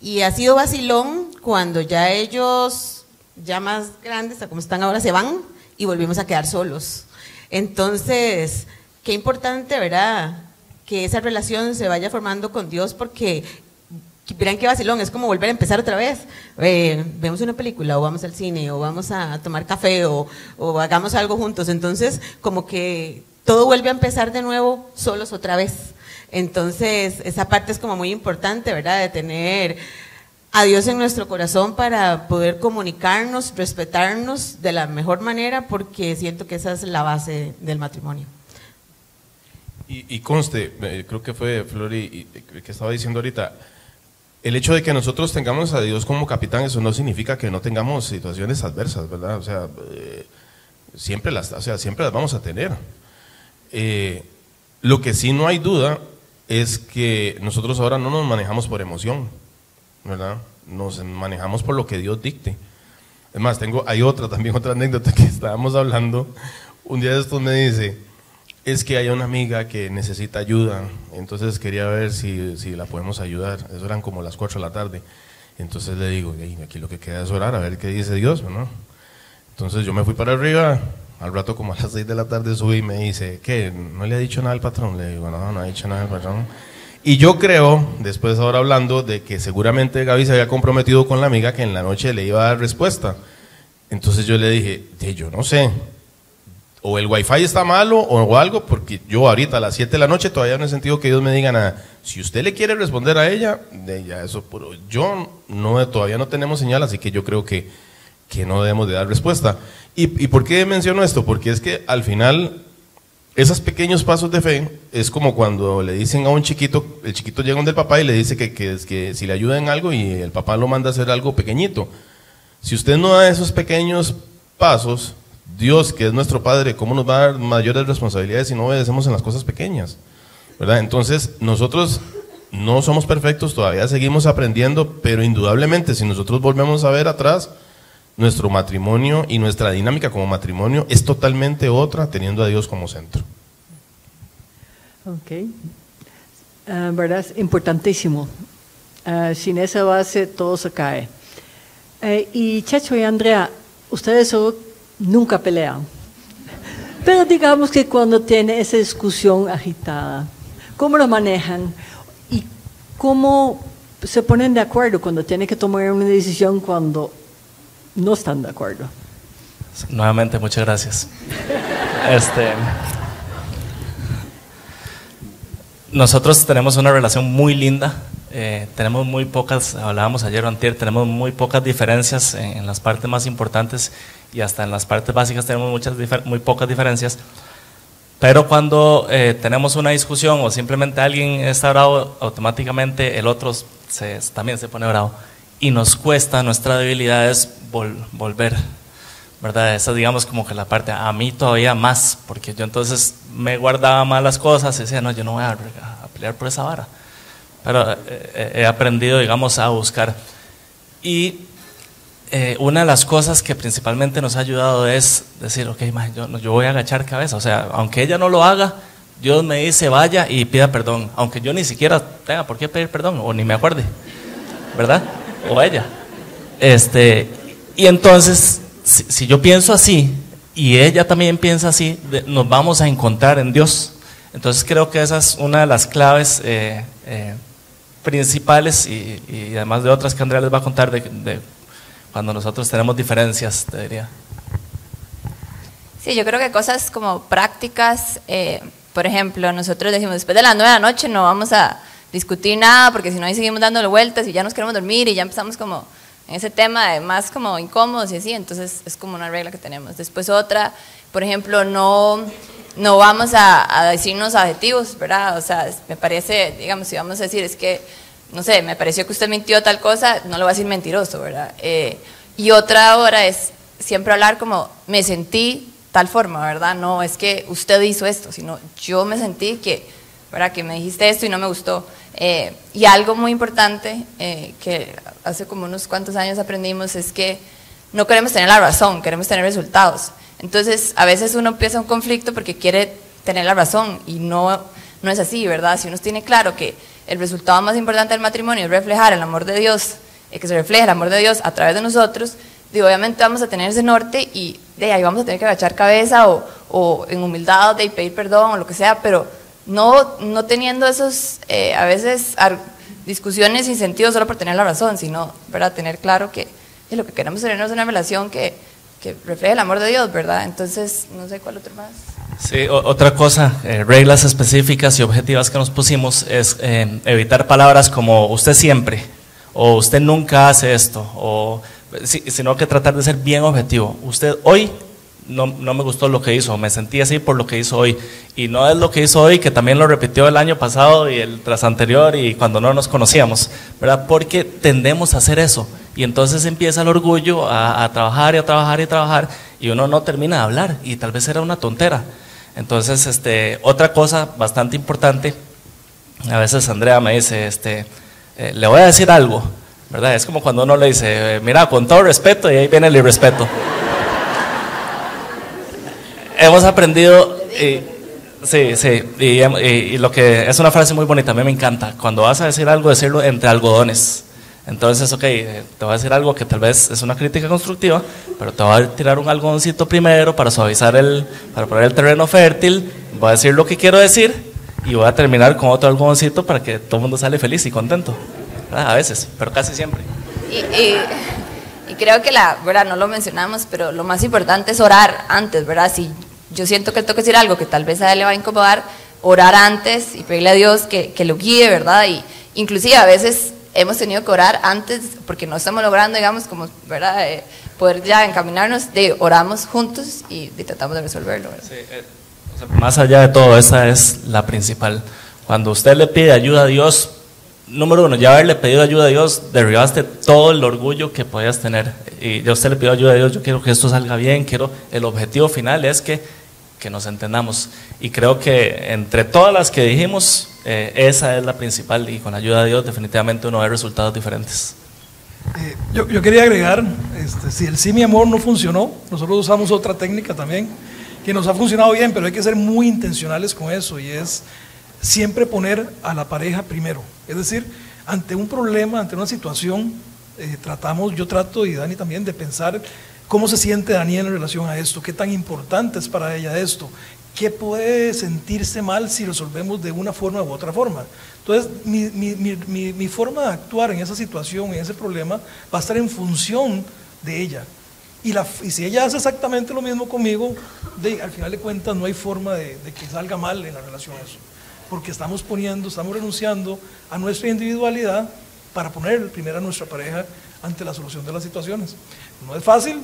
Y ha sido vacilón cuando ya ellos, ya más grandes, como están ahora, se van y volvimos a quedar solos. Entonces, qué importante, ¿verdad? Que esa relación se vaya formando con Dios porque verán qué vacilón, es como volver a empezar otra vez. Eh, vemos una película o vamos al cine o vamos a tomar café o, o, hagamos algo juntos. Entonces, como que todo vuelve a empezar de nuevo solos otra vez. Entonces, esa parte es como muy importante, ¿verdad? De tener a Dios en nuestro corazón para poder comunicarnos, respetarnos de la mejor manera, porque siento que esa es la base del matrimonio. Y, conste, eh, creo que fue Flori que estaba diciendo ahorita, el hecho de que nosotros tengamos a Dios como capitán, eso no significa que no tengamos situaciones adversas, ¿verdad? O sea, eh, siempre las, o sea, siempre las vamos a tener. Eh, lo que sí no hay duda es que nosotros ahora no nos manejamos por emoción, ¿verdad? Nos manejamos por lo que Dios dicte. Es tengo, hay otra también, otra anécdota que estábamos hablando. Un día de estos me dice, es que hay una amiga que necesita ayuda, entonces quería ver si, si la podemos ayudar. Eso eran como las 4 de la tarde. Entonces le digo, aquí lo que queda es orar, a ver qué dice Dios, ¿no? Entonces yo me fui para arriba, al rato, como a las 6 de la tarde, subí y me dice, ¿qué? ¿No le ha dicho nada al patrón? Le digo, no, no ha dicho nada al patrón. Y yo creo, después ahora hablando, de que seguramente Gaby se había comprometido con la amiga que en la noche le iba a dar respuesta. Entonces yo le dije, yo no sé, o el wifi está malo o algo, porque yo ahorita a las 7 de la noche todavía no he sentido que Dios me diga nada. Si usted le quiere responder a ella, de ella, eso, pero yo no, todavía no tenemos señal, así que yo creo que, que no debemos de dar respuesta. ¿Y, por qué menciono esto? Porque es que al final, esos pequeños pasos de fe es como cuando le dicen a un chiquito, el chiquito llega donde el papá y le dice que, que, que si le ayuda en algo y el papá lo manda a hacer algo pequeñito. Si usted no da esos pequeños pasos, Dios, que es nuestro Padre, ¿cómo nos va a dar mayores responsabilidades si no obedecemos en las cosas pequeñas? ¿Verdad? Entonces, nosotros no somos perfectos, todavía seguimos aprendiendo, pero indudablemente si nosotros volvemos a ver atrás, nuestro matrimonio y nuestra dinámica como matrimonio es totalmente otra teniendo a Dios como centro. Ok. Uh, ¿Verdad? Importantísimo. Uh, sin esa base todo se cae. Uh, y Checho y Andrea, ustedes nunca pelean. Pero digamos que cuando tiene esa discusión agitada, ¿cómo lo manejan? ¿Y cómo se ponen de acuerdo cuando tienen que tomar una decisión cuando no están de acuerdo. Nuevamente, muchas gracias. Este, nosotros tenemos una relación muy linda. eh, tenemos muy pocas, hablábamos ayer o antier, tenemos muy pocas diferencias en, en las partes más importantes y hasta en las partes básicas tenemos muchas muy pocas diferencias. Pero cuando eh, tenemos una discusión o simplemente alguien está bravo, automáticamente el otro se- también se pone bravo. Y nos cuesta, nuestra debilidad es vol- volver, ¿verdad? Esa digamos como que la parte, a mí todavía más, porque yo entonces me guardaba más las cosas y decía, no, yo no voy a, a pelear por esa vara. Pero eh, eh, he aprendido, digamos, a buscar. Y eh, una de las cosas que principalmente nos ha ayudado es decir, ok, ma, yo, yo voy a agachar cabeza. O sea, aunque ella no lo haga, Dios me dice vaya y pida perdón. Aunque yo ni siquiera tenga por qué pedir perdón o ni me acuerde. ¿Verdad? O ella. Este, y entonces, si, yo pienso así y ella también piensa así, de- nos vamos a encontrar en Dios. Entonces creo que esa es una de las claves eh, eh, principales y, además de otras que Andrea les va a contar de, de cuando nosotros tenemos diferencias, te diría. Sí, yo creo que cosas como prácticas, eh, por ejemplo, nosotros decimos, después de las nueve de la noche no vamos a discutir nada, porque si no ahí seguimos dándole vueltas y ya nos queremos dormir y ya empezamos como en ese tema de más como incómodos y así, entonces es como una regla que tenemos. Después otra, por ejemplo, no, no vamos a, decirnos adjetivos, ¿verdad? O sea, me parece, digamos, si vamos a decir, es que, no sé, me pareció que usted mintió tal cosa, no le voy a decir mentiroso, ¿verdad? Eh, y otra hora es siempre hablar como, me sentí tal forma, ¿verdad? No es que usted hizo esto, sino yo me sentí que, ¿verdad? Que me dijiste esto y no me gustó. Eh, y algo muy importante eh, que hace como unos cuantos años aprendimos es que no queremos tener la razón, queremos tener resultados. Entonces, a veces uno empieza un conflicto porque quiere tener la razón y no, no es así, ¿verdad? Si uno tiene claro que el resultado más importante del matrimonio es reflejar el amor de Dios, eh, que se refleje el amor de Dios a través de nosotros, digo, obviamente vamos a tener ese norte y de ahí vamos a tener que agachar cabeza o, o en humildad de pedir perdón o lo que sea, pero no, no teniendo esos, eh, a veces, discusiones sin sentido solo por tener la razón, sino, ¿verdad? Tener claro que eh, lo que queremos tener es una relación que, que refleje el amor de Dios, ¿verdad? Entonces, no sé cuál otro más. Sí, otra cosa, eh, reglas específicas y objetivas que nos pusimos es eh, evitar palabras como usted siempre o usted nunca hace esto, o, sino que tratar de ser bien objetivo. Usted hoy no, no me gustó lo que hizo, me sentí así por lo que hizo hoy. Y no es lo que hizo hoy, que también lo repitió el año pasado y el tras anterior y cuando no nos conocíamos, ¿verdad? Porque tendemos a hacer eso. Y entonces empieza el orgullo a, trabajar y a trabajar y a trabajar y uno no termina de hablar y tal vez era una tontera. Entonces, este, otra cosa bastante importante, a veces Andrea me dice, este, eh, le voy a decir algo, ¿verdad? Es como cuando uno le dice, eh, mira, con todo respeto, y ahí viene el irrespeto. Hemos aprendido, y, sí, sí, y, y- y lo que es una frase muy bonita, a mí me encanta, cuando vas a decir algo, decirlo entre algodones. Entonces, ok, eh, te voy a decir algo que tal vez es una crítica constructiva, pero te voy a tirar un algodoncito primero para suavizar el, para poner el terreno fértil, voy a decir lo que quiero decir y voy a terminar con otro algodoncito para que todo el mundo sale feliz y contento. ¿verdad? A veces, pero casi siempre. Y, y- y creo que la, ¿verdad? No lo mencionamos, pero lo más importante es orar antes, ¿verdad? Si yo siento que tengo que decir algo que tal vez a él le va a incomodar, orar antes y pedirle a Dios que, que lo guíe, ¿verdad? Y inclusive a veces hemos tenido que orar antes porque no estamos logrando, digamos, como, ¿verdad? Eh, poder ya encaminarnos, de oramos juntos y, tratamos de resolverlo, ¿verdad? Sea, más allá de todo, esa es la principal. Cuando usted le pide ayuda a Dios, número uno, ya haberle pedido ayuda a Dios, derribaste todo el orgullo que podías tener. Y ya usted le pidió ayuda a Dios, yo quiero que esto salga bien, quiero, el objetivo final es que, que nos entendamos. Y creo que entre todas las que dijimos, eh, esa es la principal y con la ayuda de Dios definitivamente uno ve resultados diferentes. Eh, yo, yo quería agregar, este, si el sí mi amor no funcionó, nosotros usamos otra técnica también que nos ha funcionado bien, pero hay que ser muy intencionales con eso y es siempre poner a la pareja primero. Es decir, ante un problema, ante una situación, eh, tratamos, yo trato y Dani también de pensar cómo se siente Daniel en relación a esto, qué tan importante es para ella esto, qué puede sentirse mal si resolvemos de una forma u otra forma. Entonces, mi, mi- mi- mi- forma de actuar en esa situación, en ese problema, va a estar en función de ella. Y, la, y si ella hace exactamente lo mismo conmigo, de, al final de cuentas no hay forma de, de que salga mal en la relación eso. Porque estamos poniendo, estamos renunciando a nuestra individualidad para poner primero a nuestra pareja ante la solución de las situaciones. No es fácil,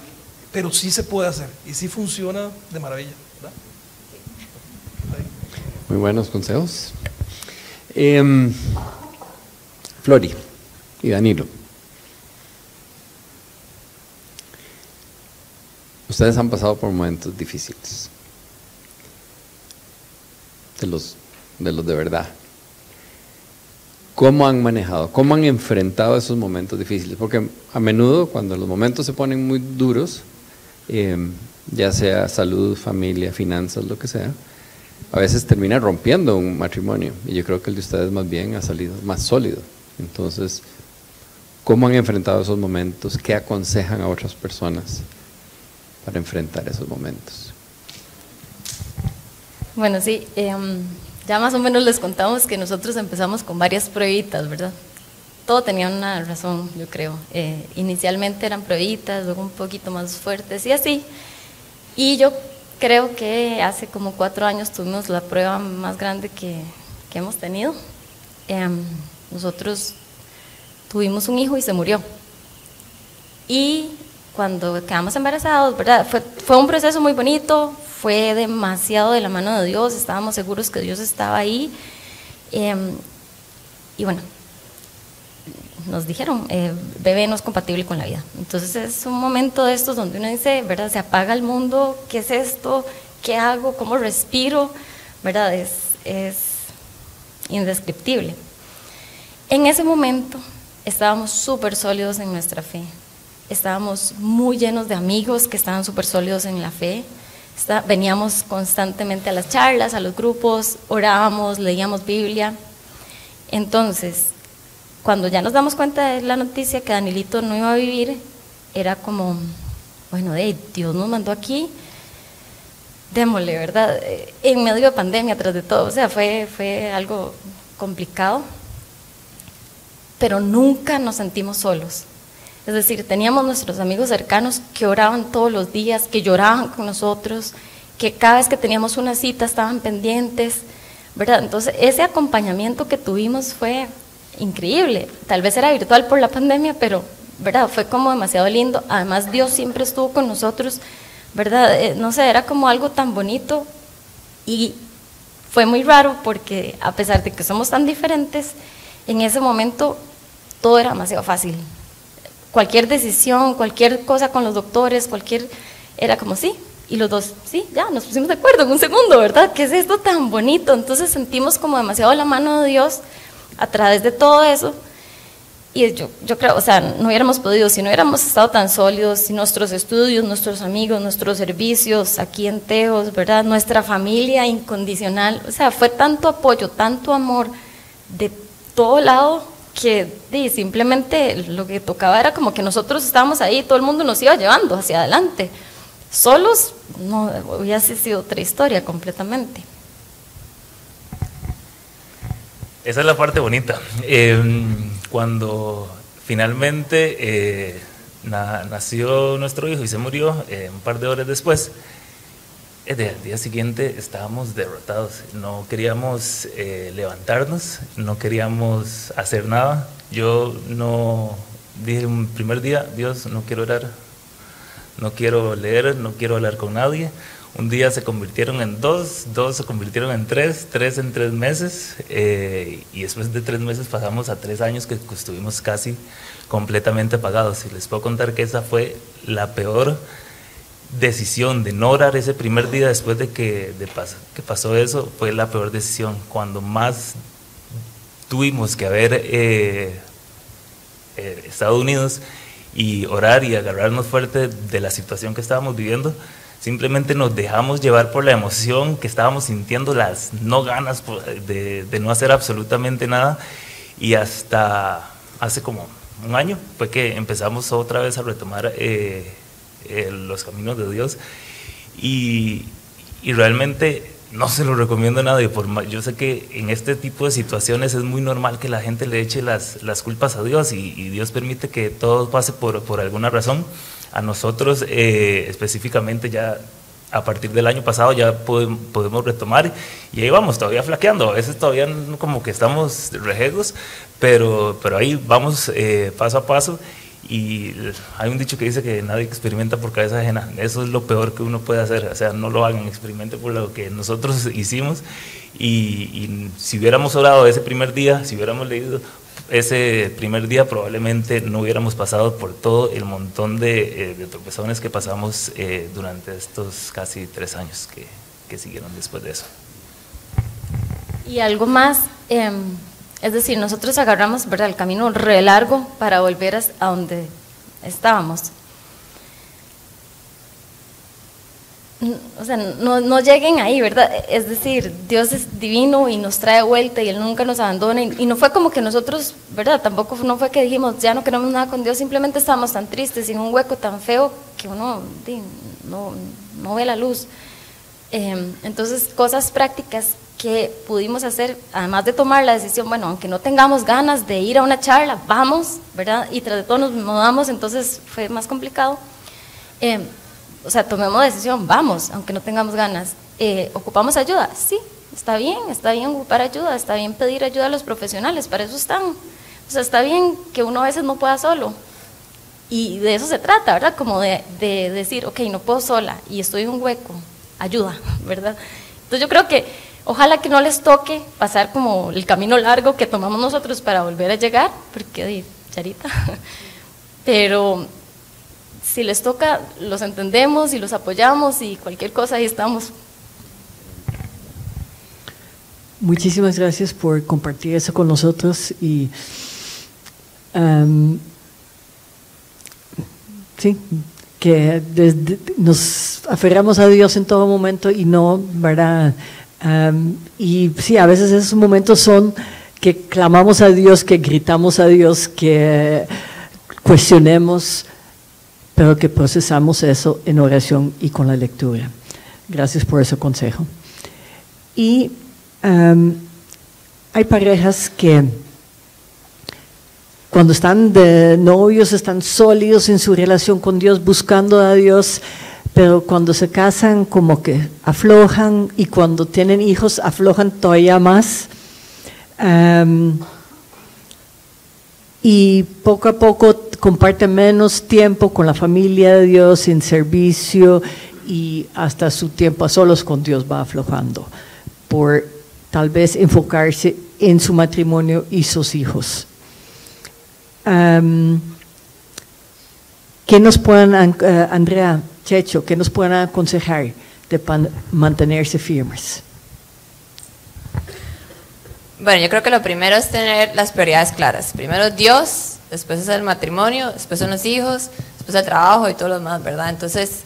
pero sí se puede hacer y sí funciona de maravilla. ¿verdad? Muy buenos consejos. Em, Flori y Danilo. Ustedes han pasado por momentos difíciles. De los de, los de verdad. ¿Cómo han manejado? ¿Cómo han enfrentado esos momentos difíciles? Porque a menudo cuando los momentos se ponen muy duros, em, ya sea salud, familia, finanzas, lo que sea, a veces termina rompiendo un matrimonio. Y yo creo que el de ustedes más bien ha salido más sólido. Entonces, ¿cómo han enfrentado esos momentos? ¿Qué aconsejan a otras personas para enfrentar esos momentos? Bueno, sí, em, ya más o menos les contamos que nosotros empezamos con varias pruebitas, ¿verdad? Todo tenía una razón, yo creo. Eh, inicialmente eran pruebitas, luego un poquito más fuertes y así. Y yo creo que hace como cuatro años tuvimos la prueba más grande que, que hemos tenido. Em, nosotros tuvimos un hijo y se murió. Y cuando quedamos embarazados, ¿verdad? Fue, fue un proceso muy bonito, fue demasiado de la mano de Dios, estábamos seguros que Dios estaba ahí. Em, y bueno, nos dijeron, eh, bebé no es compatible con la vida. Entonces es un momento de estos donde uno dice, ¿verdad? Se apaga el mundo, ¿qué es esto? ¿Qué hago? ¿Cómo respiro? ¿Verdad? Es, es indescriptible. En ese momento estábamos súper sólidos en nuestra fe. Estábamos muy llenos de amigos que estaban súper sólidos en la fe. Está, veníamos constantemente a las charlas, a los grupos, orábamos, leíamos Biblia. Entonces, cuando ya nos damos cuenta de la noticia que Danilito no iba a vivir, era como, bueno, hey, Dios nos mandó aquí, démosle, ¿verdad? En medio de pandemia, tras de todo, o sea, fue, fue algo complicado, pero nunca nos sentimos solos. Es decir, teníamos nuestros amigos cercanos que oraban todos los días, que lloraban con nosotros, que cada vez que teníamos una cita estaban pendientes, ¿verdad? Entonces, ese acompañamiento que tuvimos fue increíble. Tal vez era virtual por la pandemia, pero, ¿verdad? Fue como demasiado lindo. Además, Dios siempre estuvo con nosotros, ¿verdad? Eh, no sé, era como algo tan bonito y fue muy raro porque a pesar de que somos tan diferentes, en ese momento todo era demasiado fácil. Cualquier decisión, cualquier cosa con los doctores, cualquier, era como sí. Y los dos, sí, ya, nos pusimos de acuerdo en un segundo, ¿verdad? ¿Qué es esto tan bonito? Entonces sentimos como demasiado la mano de Dios a través de todo eso. Y yo, yo creo, o sea, no hubiéramos podido, si no hubiéramos estado tan sólidos, si nuestros estudios, nuestros amigos, nuestros servicios aquí en Teos, ¿verdad? Nuestra familia incondicional, o sea, fue tanto apoyo, tanto amor de todo lado que simplemente lo que tocaba era como que nosotros estábamos ahí, todo el mundo nos iba llevando hacia adelante. Solos, no, hubiese sido otra historia completamente. Esa es la parte bonita. Eh, cuando finalmente eh, na, nació nuestro hijo y se murió eh, un par de horas después, el día siguiente estábamos derrotados. No queríamos levantarnos, no queríamos hacer nada. Yo no dije un primer día, Dios, no quiero orar, no quiero leer, no quiero hablar con nadie. Un día se convirtieron en dos, dos se convirtieron en tres, tres en tres meses eh, y después de tres meses pasamos a tres años que estuvimos casi completamente apagados. Y les puedo contar que esa fue la peor decisión de no orar ese primer día después de que pasó eso, fue la peor decisión. Cuando más tuvimos que haber eh, eh, Estados Unidos y orar y agarrarnos fuerte de la situación que estábamos viviendo, Simplemente nos dejamos llevar por la emoción que estábamos sintiendo, las no ganas de, no hacer absolutamente nada. Y hasta hace como un año fue que empezamos otra vez a retomar eh, los caminos de Dios. Y, y, realmente no se lo recomiendo a nadie. Por, yo sé que en este tipo de situaciones es muy normal que la gente le eche las, las culpas a Dios y, y Dios permite que todo pase por, por alguna razón A nosotros eh, específicamente ya a partir del año pasado ya podemos retomar y ahí vamos, todavía flaqueando, a veces todavía como que estamos rejegos, pero, pero ahí vamos eh, paso a paso. Y hay un dicho que dice que nadie experimenta por cabeza ajena, eso es lo peor que uno puede hacer, o sea, no lo hagan, experimente por lo que nosotros hicimos. Y, y si hubiéramos orado ese primer día, si hubiéramos leído ese primer día probablemente no hubiéramos pasado por todo el montón de, eh, tropezones que pasamos eh, durante estos casi tres años que, que, siguieron después de eso. Y algo más, em, es decir, nosotros agarramos ¿verdad? el camino re largo para volver a donde estábamos. O sea, no, no, lleguen ahí, ¿verdad? Es decir, Dios es divino y nos trae vuelta y Él nunca nos abandona. Y, no fue como que nosotros, ¿verdad? Tampoco no fue que dijimos, ya no queremos nada con Dios, simplemente estábamos tan tristes, en un hueco tan feo que uno no, no ve la luz. Em, entonces, cosas prácticas que pudimos hacer, además de tomar la decisión, bueno, aunque no tengamos ganas de ir a una charla, vamos, ¿verdad? Y tras de todo nos mudamos, entonces fue más complicado. Eh, o sea, tomemos decisión, vamos, aunque no tengamos ganas. Eh, ¿Ocupamos ayuda? Sí, está bien, está bien ocupar ayuda, está bien pedir ayuda a los profesionales, para eso están. O sea, está bien que uno a veces no pueda solo. Y de eso se trata, ¿verdad? Como de, de decir, ok, no puedo sola y estoy en un hueco, ayuda, ¿verdad? Entonces yo creo que ojalá que no les toque pasar como el camino largo que tomamos nosotros para volver a llegar, porque, charita, pero si les toca, los entendemos y los apoyamos y cualquier cosa, ahí estamos. Muchísimas gracias por compartir eso con nosotros y sí, que nos aferramos a Dios en todo momento y no, ¿verdad? Y sí, a veces esos momentos son que clamamos a Dios, que gritamos a Dios, que cuestionemos pero que procesamos eso en oración y con la lectura. Gracias por ese consejo. Y em, hay parejas que cuando están de novios están sólidos en su relación con Dios, buscando a Dios, pero cuando se casan como que aflojan y cuando tienen hijos aflojan todavía más. Em, y poco a poco comparte menos tiempo con la familia de Dios en servicio y hasta su tiempo a solos con Dios va aflojando por tal vez enfocarse en su matrimonio y sus hijos. ¿Qué nos pueden, eh, Andrea, Checho, qué nos pueden aconsejar de mantenerse firmes? Bueno, yo creo que lo primero es tener las prioridades claras. Primero Dios, después es el matrimonio, después son los hijos, después el trabajo y todo lo demás, ¿verdad? Entonces,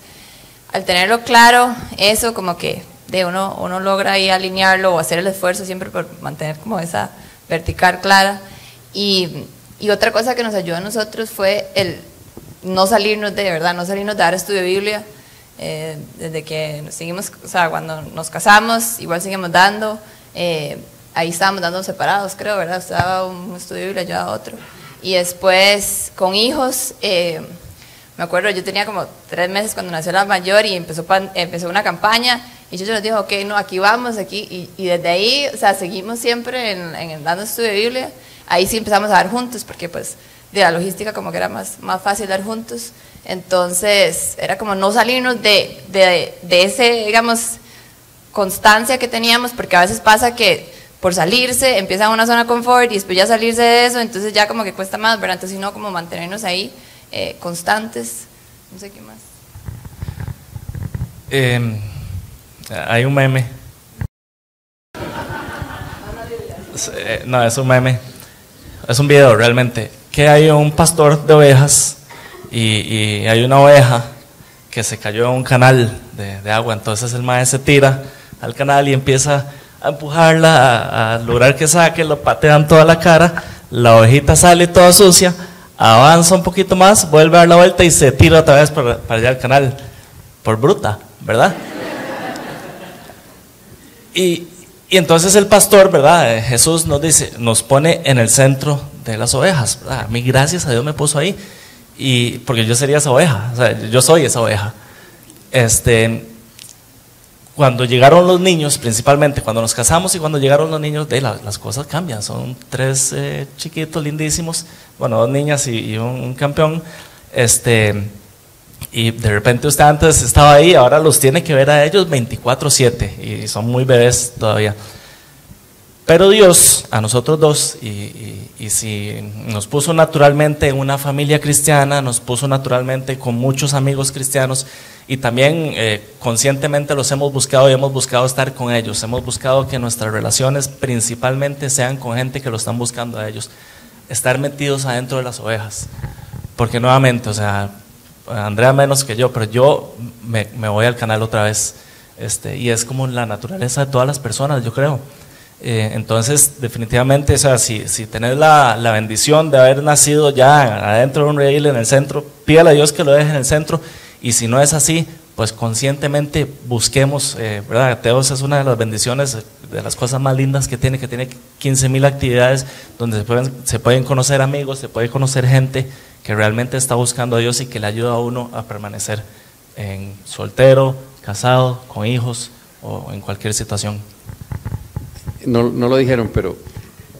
al tenerlo claro, eso como que de uno, uno logra ahí alinearlo o hacer el esfuerzo siempre por mantener como esa vertical clara. Y, y otra cosa que nos ayudó a nosotros fue el no salirnos de, verdad, no salirnos de dar estudio de Biblia. Eh, desde que nos seguimos, o sea, cuando nos casamos, igual seguimos dando. Eh, ahí estábamos dando separados, creo, ¿verdad? Estaba un estudio de Biblia, yo a otro. Y después con hijos, eh, me acuerdo, yo tenía como tres meses cuando nació la mayor y empezó, empezó una campaña y yo nos dijo, ok, no, aquí vamos, aquí. Y, desde ahí, o sea, seguimos siempre en, en dando estudio de Biblia. Ahí sí empezamos a dar juntos porque pues de la logística como que era más, más fácil dar juntos. Entonces era como no salirnos de, de, de ese, digamos, constancia que teníamos porque a veces pasa que por salirse, empieza una zona confort y después ya salirse de eso, entonces ya como que cuesta más, ¿verdad? Entonces, sino como mantenernos ahí eh, constantes. No sé qué más. Em, hay un meme. Eh, no, es un meme. Es un video realmente. Que hay un pastor de ovejas y, hay una oveja que se cayó en un canal de, de agua. Entonces el maestro se tira al canal y empieza a empujarla, a, lograr que saque, lo patean toda la cara, la ovejita sale toda sucia, avanza un poquito más, vuelve a dar la vuelta y se tira otra vez para, para allá al canal, por bruta, ¿verdad? Y, y entonces el pastor, ¿verdad? Eh, Jesús nos dice, nos pone en el centro de las ovejas, ¿verdad? A mí gracias a Dios me puso ahí. Y, porque yo sería esa oveja, o sea, yo soy esa oveja. Este, cuando llegaron los niños, principalmente cuando nos casamos y cuando llegaron los niños, de las cosas cambian. Son tres eh, chiquitos lindísimos, bueno, dos niñas y, un, campeón. Este, y de repente usted antes estaba ahí, ahora los tiene que ver a ellos 24/7 y son muy bebés todavía. Pero Dios, a nosotros dos, y, y, si nos puso naturalmente en una familia cristiana, nos puso naturalmente con muchos amigos cristianos, y también eh, conscientemente los hemos buscado y hemos buscado estar con ellos. Hemos buscado que nuestras relaciones principalmente sean con gente que lo están buscando a ellos. Estar metidos adentro de las ovejas. Porque nuevamente, o sea, Andrea menos que yo, pero yo me, me voy al canal otra vez. Este, y es como la naturaleza de todas las personas, yo creo. Eh, entonces, definitivamente, o sea, si, si tenés la, la, bendición de haber nacido ya adentro de un rail en el centro, pídale a Dios que lo deje en el centro. Y si no es así, pues conscientemente busquemos, eh, ¿verdad? Teos es una de las bendiciones, de las cosas más lindas que tiene, que tiene 15 mil actividades donde se pueden, se pueden conocer amigos, se puede conocer gente que realmente está buscando a Dios y que le ayuda a uno a permanecer en soltero, casado, con hijos o en cualquier situación no, no, lo dijeron, pero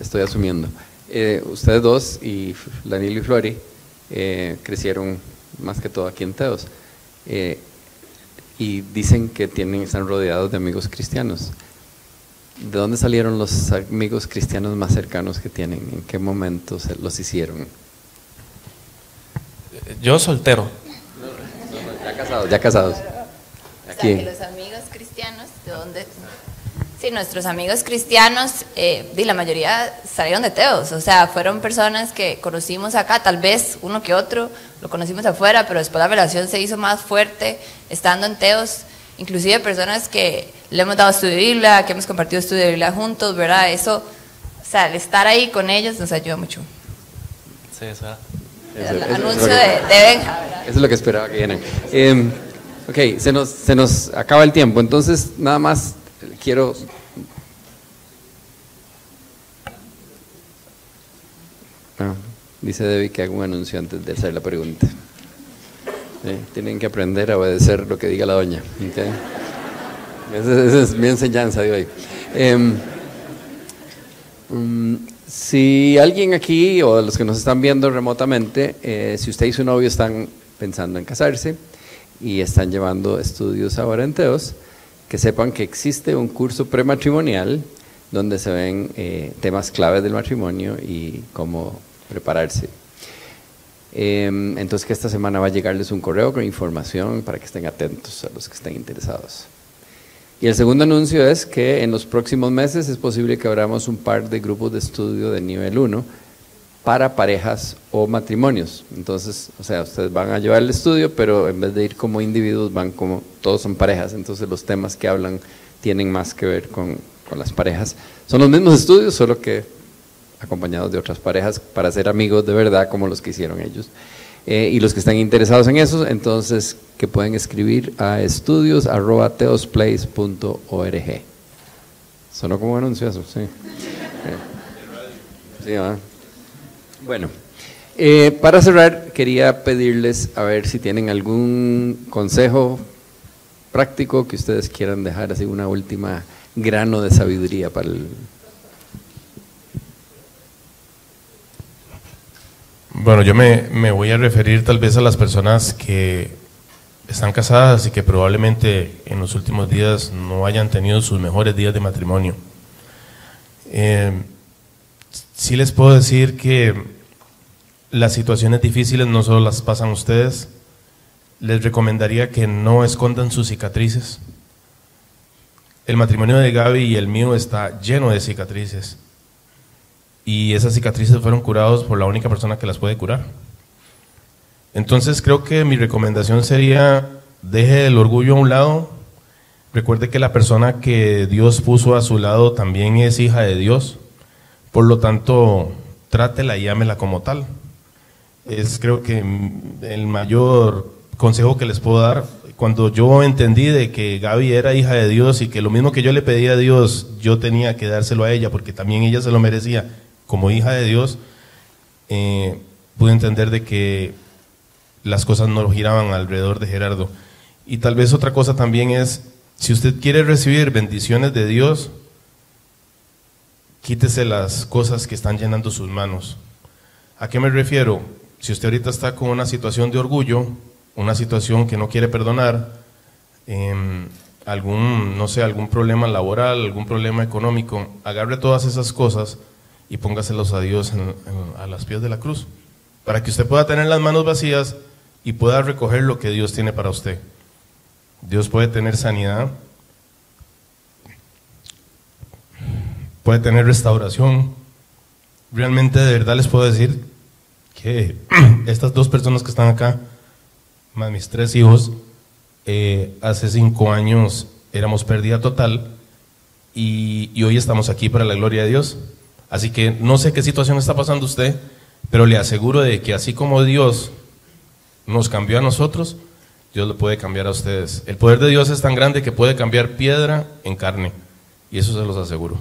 estoy asumiendo. Eh, ustedes dos, y Danilo y Flori, eh, crecieron más que todo aquí en Teos. Eh, y dicen que tienen, están rodeados de amigos cristianos. ¿De dónde salieron los amigos cristianos más cercanos que tienen? ¿En qué momento se los hicieron? Yo soltero. ya casados, ya casados. Aquí. los amigos cristianos, ¿de dónde, Sí, nuestros amigos cristianos, eh, la mayoría salieron de Teos, o sea, fueron personas que conocimos acá, tal vez uno que otro lo conocimos afuera, pero después la relación se hizo más fuerte estando en Teos, inclusive personas que le hemos dado estudio de Biblia, que hemos compartido estudio de Biblia juntos, ¿verdad? Eso, o sea, el estar ahí con ellos nos ayuda mucho. Sí, eso El anuncio de, Benja, ¿verdad? Eso es lo que esperaba que vienen. Eh, ok, se nos, se nos acaba el tiempo, entonces nada más quiero... Dice Debbie que haga un anuncio antes de hacer la pregunta. tienen que aprender a obedecer lo que diga la doña. Esa, es mi enseñanza de hoy. Em, mm, si alguien aquí o los que nos están viendo remotamente, eh, si usted y su novio están pensando en casarse y están llevando estudios ahora en Teos, que sepan que existe un curso prematrimonial donde se ven eh, temas claves del matrimonio y cómo prepararse. Em, entonces que esta semana va a llegarles un correo con información para que estén atentos a los que estén interesados. Y el segundo anuncio es que en los próximos meses es posible que abramos un par de grupos de estudio de nivel 1 para parejas o matrimonios. Entonces, o sea, ustedes van a llevar el estudio, pero en vez de ir como individuos, van como, todos son parejas, entonces los temas que hablan tienen más que ver con, con las parejas. Son los mismos estudios, solo que acompañados de otras parejas para ser amigos de verdad como los que hicieron ellos. Eh, y los que están interesados en eso, entonces que pueden escribir a estudios.teosplace.org. Sonó como anuncio sí. Bueno, eh, para cerrar, quería pedirles a ver si tienen algún consejo práctico que ustedes quieran dejar, así una última grano de sabiduría para el... Bueno, yo me, me voy a referir tal vez a las personas que están casadas y que probablemente en los últimos días no hayan tenido sus mejores días de matrimonio. Eh, sí les puedo decir que las situaciones difíciles no solo las pasan ustedes, les recomendaría que no escondan sus cicatrices. El matrimonio de Gaby y el mío está lleno de cicatrices. Y esas cicatrices fueron curadas por la única persona que las puede curar. Entonces creo que mi recomendación sería, deje el orgullo a un lado, recuerde que la persona que Dios puso a su lado también es hija de Dios por lo tanto, trátela y llámela como tal. Es creo que el mayor consejo que les puedo dar. Cuando yo entendí de que Gaby era hija de Dios y que lo mismo que yo le pedía a Dios, yo tenía que dárselo a ella porque también ella se lo merecía como hija de Dios, eh, pude entender de que las cosas no giraban alrededor de Gerardo. Y tal vez otra cosa también es, si usted quiere recibir bendiciones de Dios, quítese las cosas que están llenando sus manos. ¿A qué me refiero? Si usted ahorita está con una situación de orgullo, una situación que no quiere perdonar, em, algún, no sé, algún problema laboral, algún problema económico, agarre todas esas cosas y póngaselos a Dios a las pies de la cruz, para que usted pueda tener las manos vacías y pueda recoger lo que Dios tiene para usted. Dios puede tener sanidad, puede tener restauración. Realmente de verdad les puedo decir que estas dos personas que están acá, más mis tres hijos, eh, hace cinco años éramos pérdida total y, y, hoy estamos aquí para la gloria de Dios. Así que no sé qué situación está pasando usted, pero le aseguro de que así como Dios nos cambió a nosotros, Dios lo puede cambiar a ustedes. El poder de Dios es tan grande que puede cambiar piedra en carne y eso se los aseguro.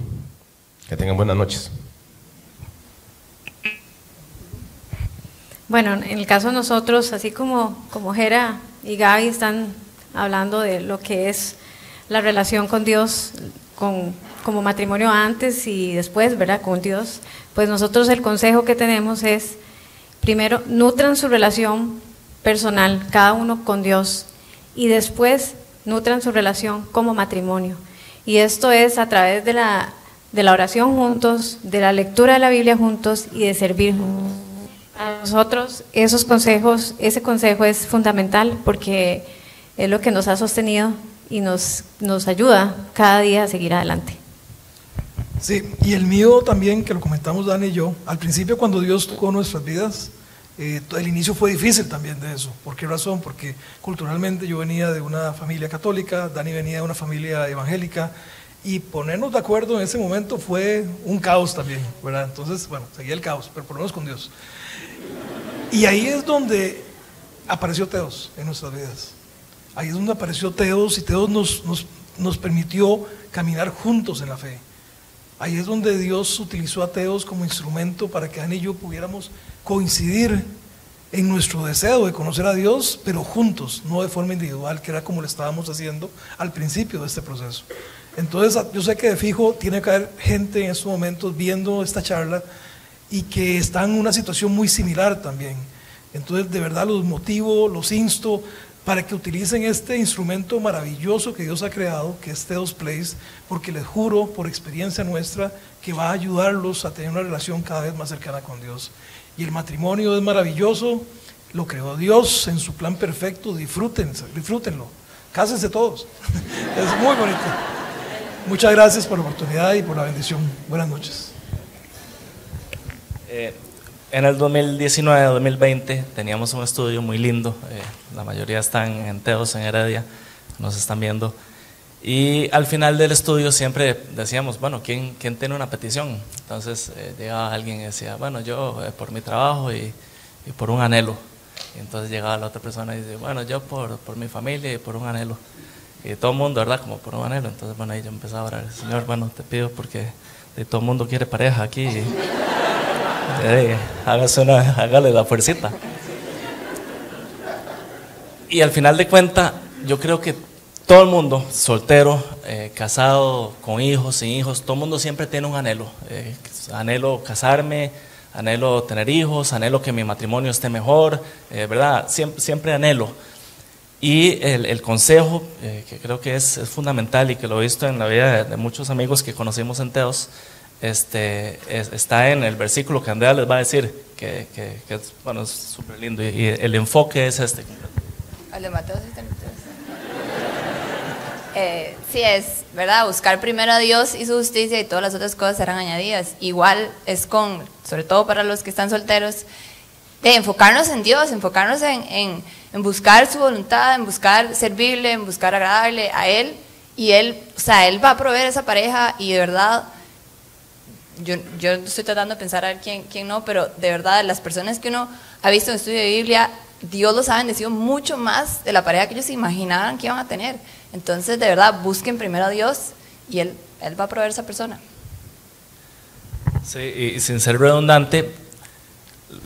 Que tengan buenas noches. Bueno, en el caso de nosotros, así como, como Jera y Gaby están hablando de lo que es la relación con Dios, con, como matrimonio antes y después, ¿verdad? Con Dios, pues nosotros el consejo que tenemos es, primero, nutran su relación personal, cada uno con Dios, y después nutran su relación como matrimonio. Y esto es a través de la de la oración juntos, de la lectura de la Biblia juntos y de servir juntos. A nosotros esos consejos, ese consejo es fundamental porque es lo que nos ha sostenido y nos, nos ayuda cada día a seguir adelante. Sí, y el mío también, que lo comentamos Dani y yo, al principio cuando Dios tocó nuestras vidas, eh, el inicio fue difícil también de eso. ¿Por qué razón? Porque culturalmente yo venía de una familia católica, Dani venía de una familia evangélica, y ponernos de acuerdo en ese momento fue un caos también, ¿verdad? Entonces, bueno, seguía el caos, pero por lo menos con Dios. Y ahí es donde apareció Teos en nuestras vidas. Ahí es donde apareció Teos y Teos nos, nos, nos permitió caminar juntos en la fe. Ahí es donde Dios utilizó a Teos como instrumento para que Ana y yo pudiéramos coincidir en nuestro deseo de conocer a Dios, pero juntos, no de forma individual, que era como lo estábamos haciendo al principio de este proceso. Entonces, yo sé que de fijo tiene que haber gente en estos momentos viendo esta charla y que están en una situación muy similar también. Entonces, de verdad los motivo, los insto para que utilicen este instrumento maravilloso que Dios ha creado, que es Teos Place, porque les juro por experiencia nuestra que va a ayudarlos a tener una relación cada vez más cercana con Dios. Y el matrimonio es maravilloso, lo creó Dios en su plan perfecto, disfrútenlo, disfrútenlo, cásense todos, es muy bonito. Muchas gracias por la oportunidad y por la bendición. Buenas noches. Eh, en el 2019-2020 teníamos un estudio muy lindo, eh, la mayoría están en Teos, en Heredia, nos están viendo. Y al final del estudio siempre decíamos, bueno, ¿quién, quién tiene una petición? Entonces eh, llegaba alguien y decía, bueno, yo por mi trabajo y, y, por un anhelo. Y entonces llegaba la otra persona y dice, bueno, yo por, por mi familia y por un anhelo y todo el mundo, ¿verdad? Como por un anhelo. Entonces, bueno, ahí yo empezaba a orar, Señor, bueno, te pido porque de todo el mundo quiere pareja aquí. Y, hágale la fuercita. Y al final de cuentas, yo creo que todo el mundo, soltero, eh, casado, con hijos, sin hijos, todo el mundo siempre tiene un anhelo. Eh, anhelo casarme, anhelo tener hijos, anhelo que mi matrimonio esté mejor, eh, ¿verdad? Siempre, siempre anhelo. Y el, consejo, eh, que creo que es, fundamental y que lo he visto en la vida de, muchos amigos que conocimos en Teos, este, está en el versículo que Andrea les va a decir, que, es, bueno, súper lindo. Y, el enfoque es este. Al de Mateo eh, sí es, ¿verdad? Buscar primero a Dios y su justicia y todas las otras cosas serán añadidas. Igual es con, sobre todo para los que están solteros, de enfocarnos en Dios, enfocarnos en en buscar su voluntad, en buscar servirle, en buscar agradarle a Él. Y Él, o sea, Él va a proveer esa pareja y de verdad, yo, yo estoy tratando de pensar a ver quién, quién no, pero de verdad, las personas que uno ha visto en estudio de Biblia, Dios los ha bendecido mucho más de la pareja que ellos imaginaban que iban a tener. Entonces, de verdad, busquen primero a Dios y Él, él va a proveer esa persona. Sí, y sin ser redundante,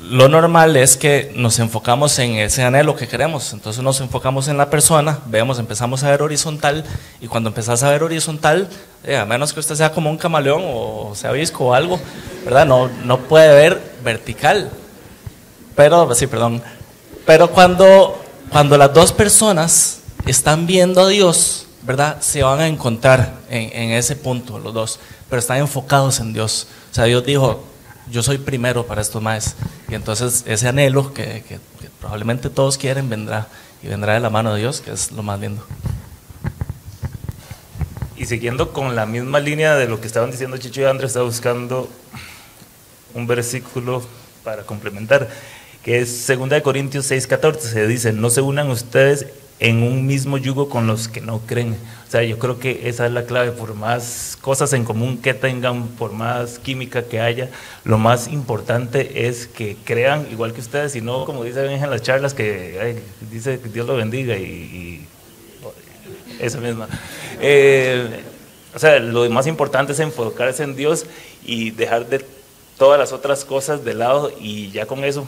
lo normal es que nos enfocamos en ese anhelo que queremos. Entonces nos enfocamos en la persona, vemos, empezamos a ver horizontal y cuando empezás a ver horizontal, eh, a menos que usted sea como un camaleón o sea visco o algo, ¿verdad? No, no puede ver vertical. Pero, sí, perdón. Pero cuando, cuando las dos personas están viendo a Dios, ¿verdad? Se van a encontrar en, en ese punto los dos, pero están enfocados en Dios. O sea, Dios dijo, yo soy primero para estos más. Y entonces ese anhelo que, que, probablemente todos quieren vendrá y vendrá de la mano de Dios, que es lo más lindo. Y siguiendo con la misma línea de lo que estaban diciendo Chicho y Andrés, está buscando un versículo para complementar, que es 2 Corintios 6:14, se dice, no se unan ustedes en un mismo yugo con los que no creen. Sea, yo creo que esa es la clave, por más cosas en común que tengan, por más química que haya, lo más importante es que crean igual que ustedes, y no como dice en las charlas que dice que Dios lo bendiga y, esa misma. Eh, o sea, lo más importante es enfocarse en Dios y dejar de todas las otras cosas de lado y ya con eso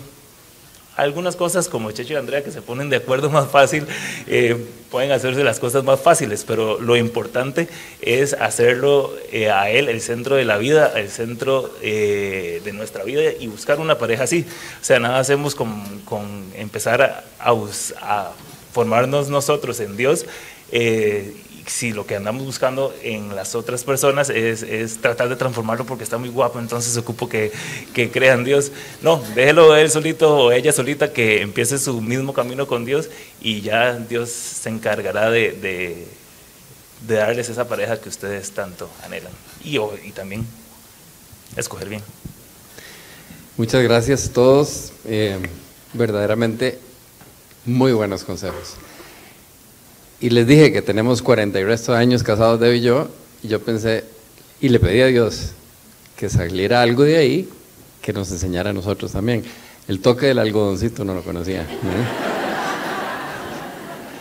algunas cosas como Checho y Andrea que se ponen de acuerdo más fácil, eh, pueden hacerse las cosas más fáciles, pero lo importante es hacerlo eh, a él el centro de la vida, el centro eh, de nuestra vida y buscar una pareja así. O sea, nada hacemos con, con empezar a, a, formarnos nosotros en Dios si lo que andamos buscando en las otras personas es, tratar de transformarlo porque está muy guapo, entonces ocupo que, que crean Dios. No, déjelo él solito o ella solita que empiece su mismo camino con Dios y ya Dios se encargará de, de, darles esa pareja que ustedes tanto anhelan. Y, y también escoger bien. Muchas gracias a todos. Eh, verdaderamente muy buenos consejos. Y les dije que tenemos 40 y resto de años casados, Deb y yo, y yo pensé, y le pedí a Dios que saliera algo de ahí que nos enseñara a nosotros también. El toque del algodoncito no lo conocía.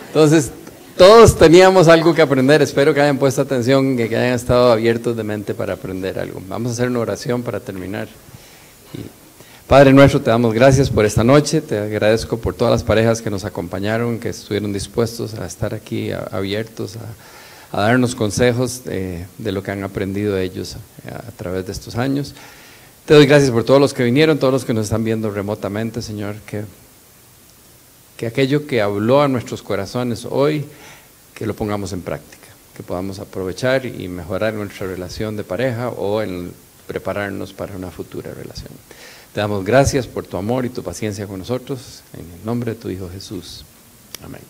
Entonces, todos teníamos algo que aprender. Espero que hayan puesto atención, que hayan estado abiertos de mente para aprender algo. Vamos a hacer una oración para terminar. Padre nuestro, te damos gracias por esta noche, te agradezco por todas las parejas que nos acompañaron, que estuvieron dispuestos a estar aquí abiertos, a, darnos consejos de, lo que han aprendido ellos a, través de estos años. Te doy gracias por todos los que vinieron, todos los que nos están viendo remotamente, Señor, que, que aquello que habló a nuestros corazones hoy, que lo pongamos en práctica, que podamos aprovechar y mejorar nuestra relación de pareja o en prepararnos para una futura relación. Te damos gracias por tu amor y tu paciencia con nosotros. En el nombre de tu Hijo Jesús. Amén.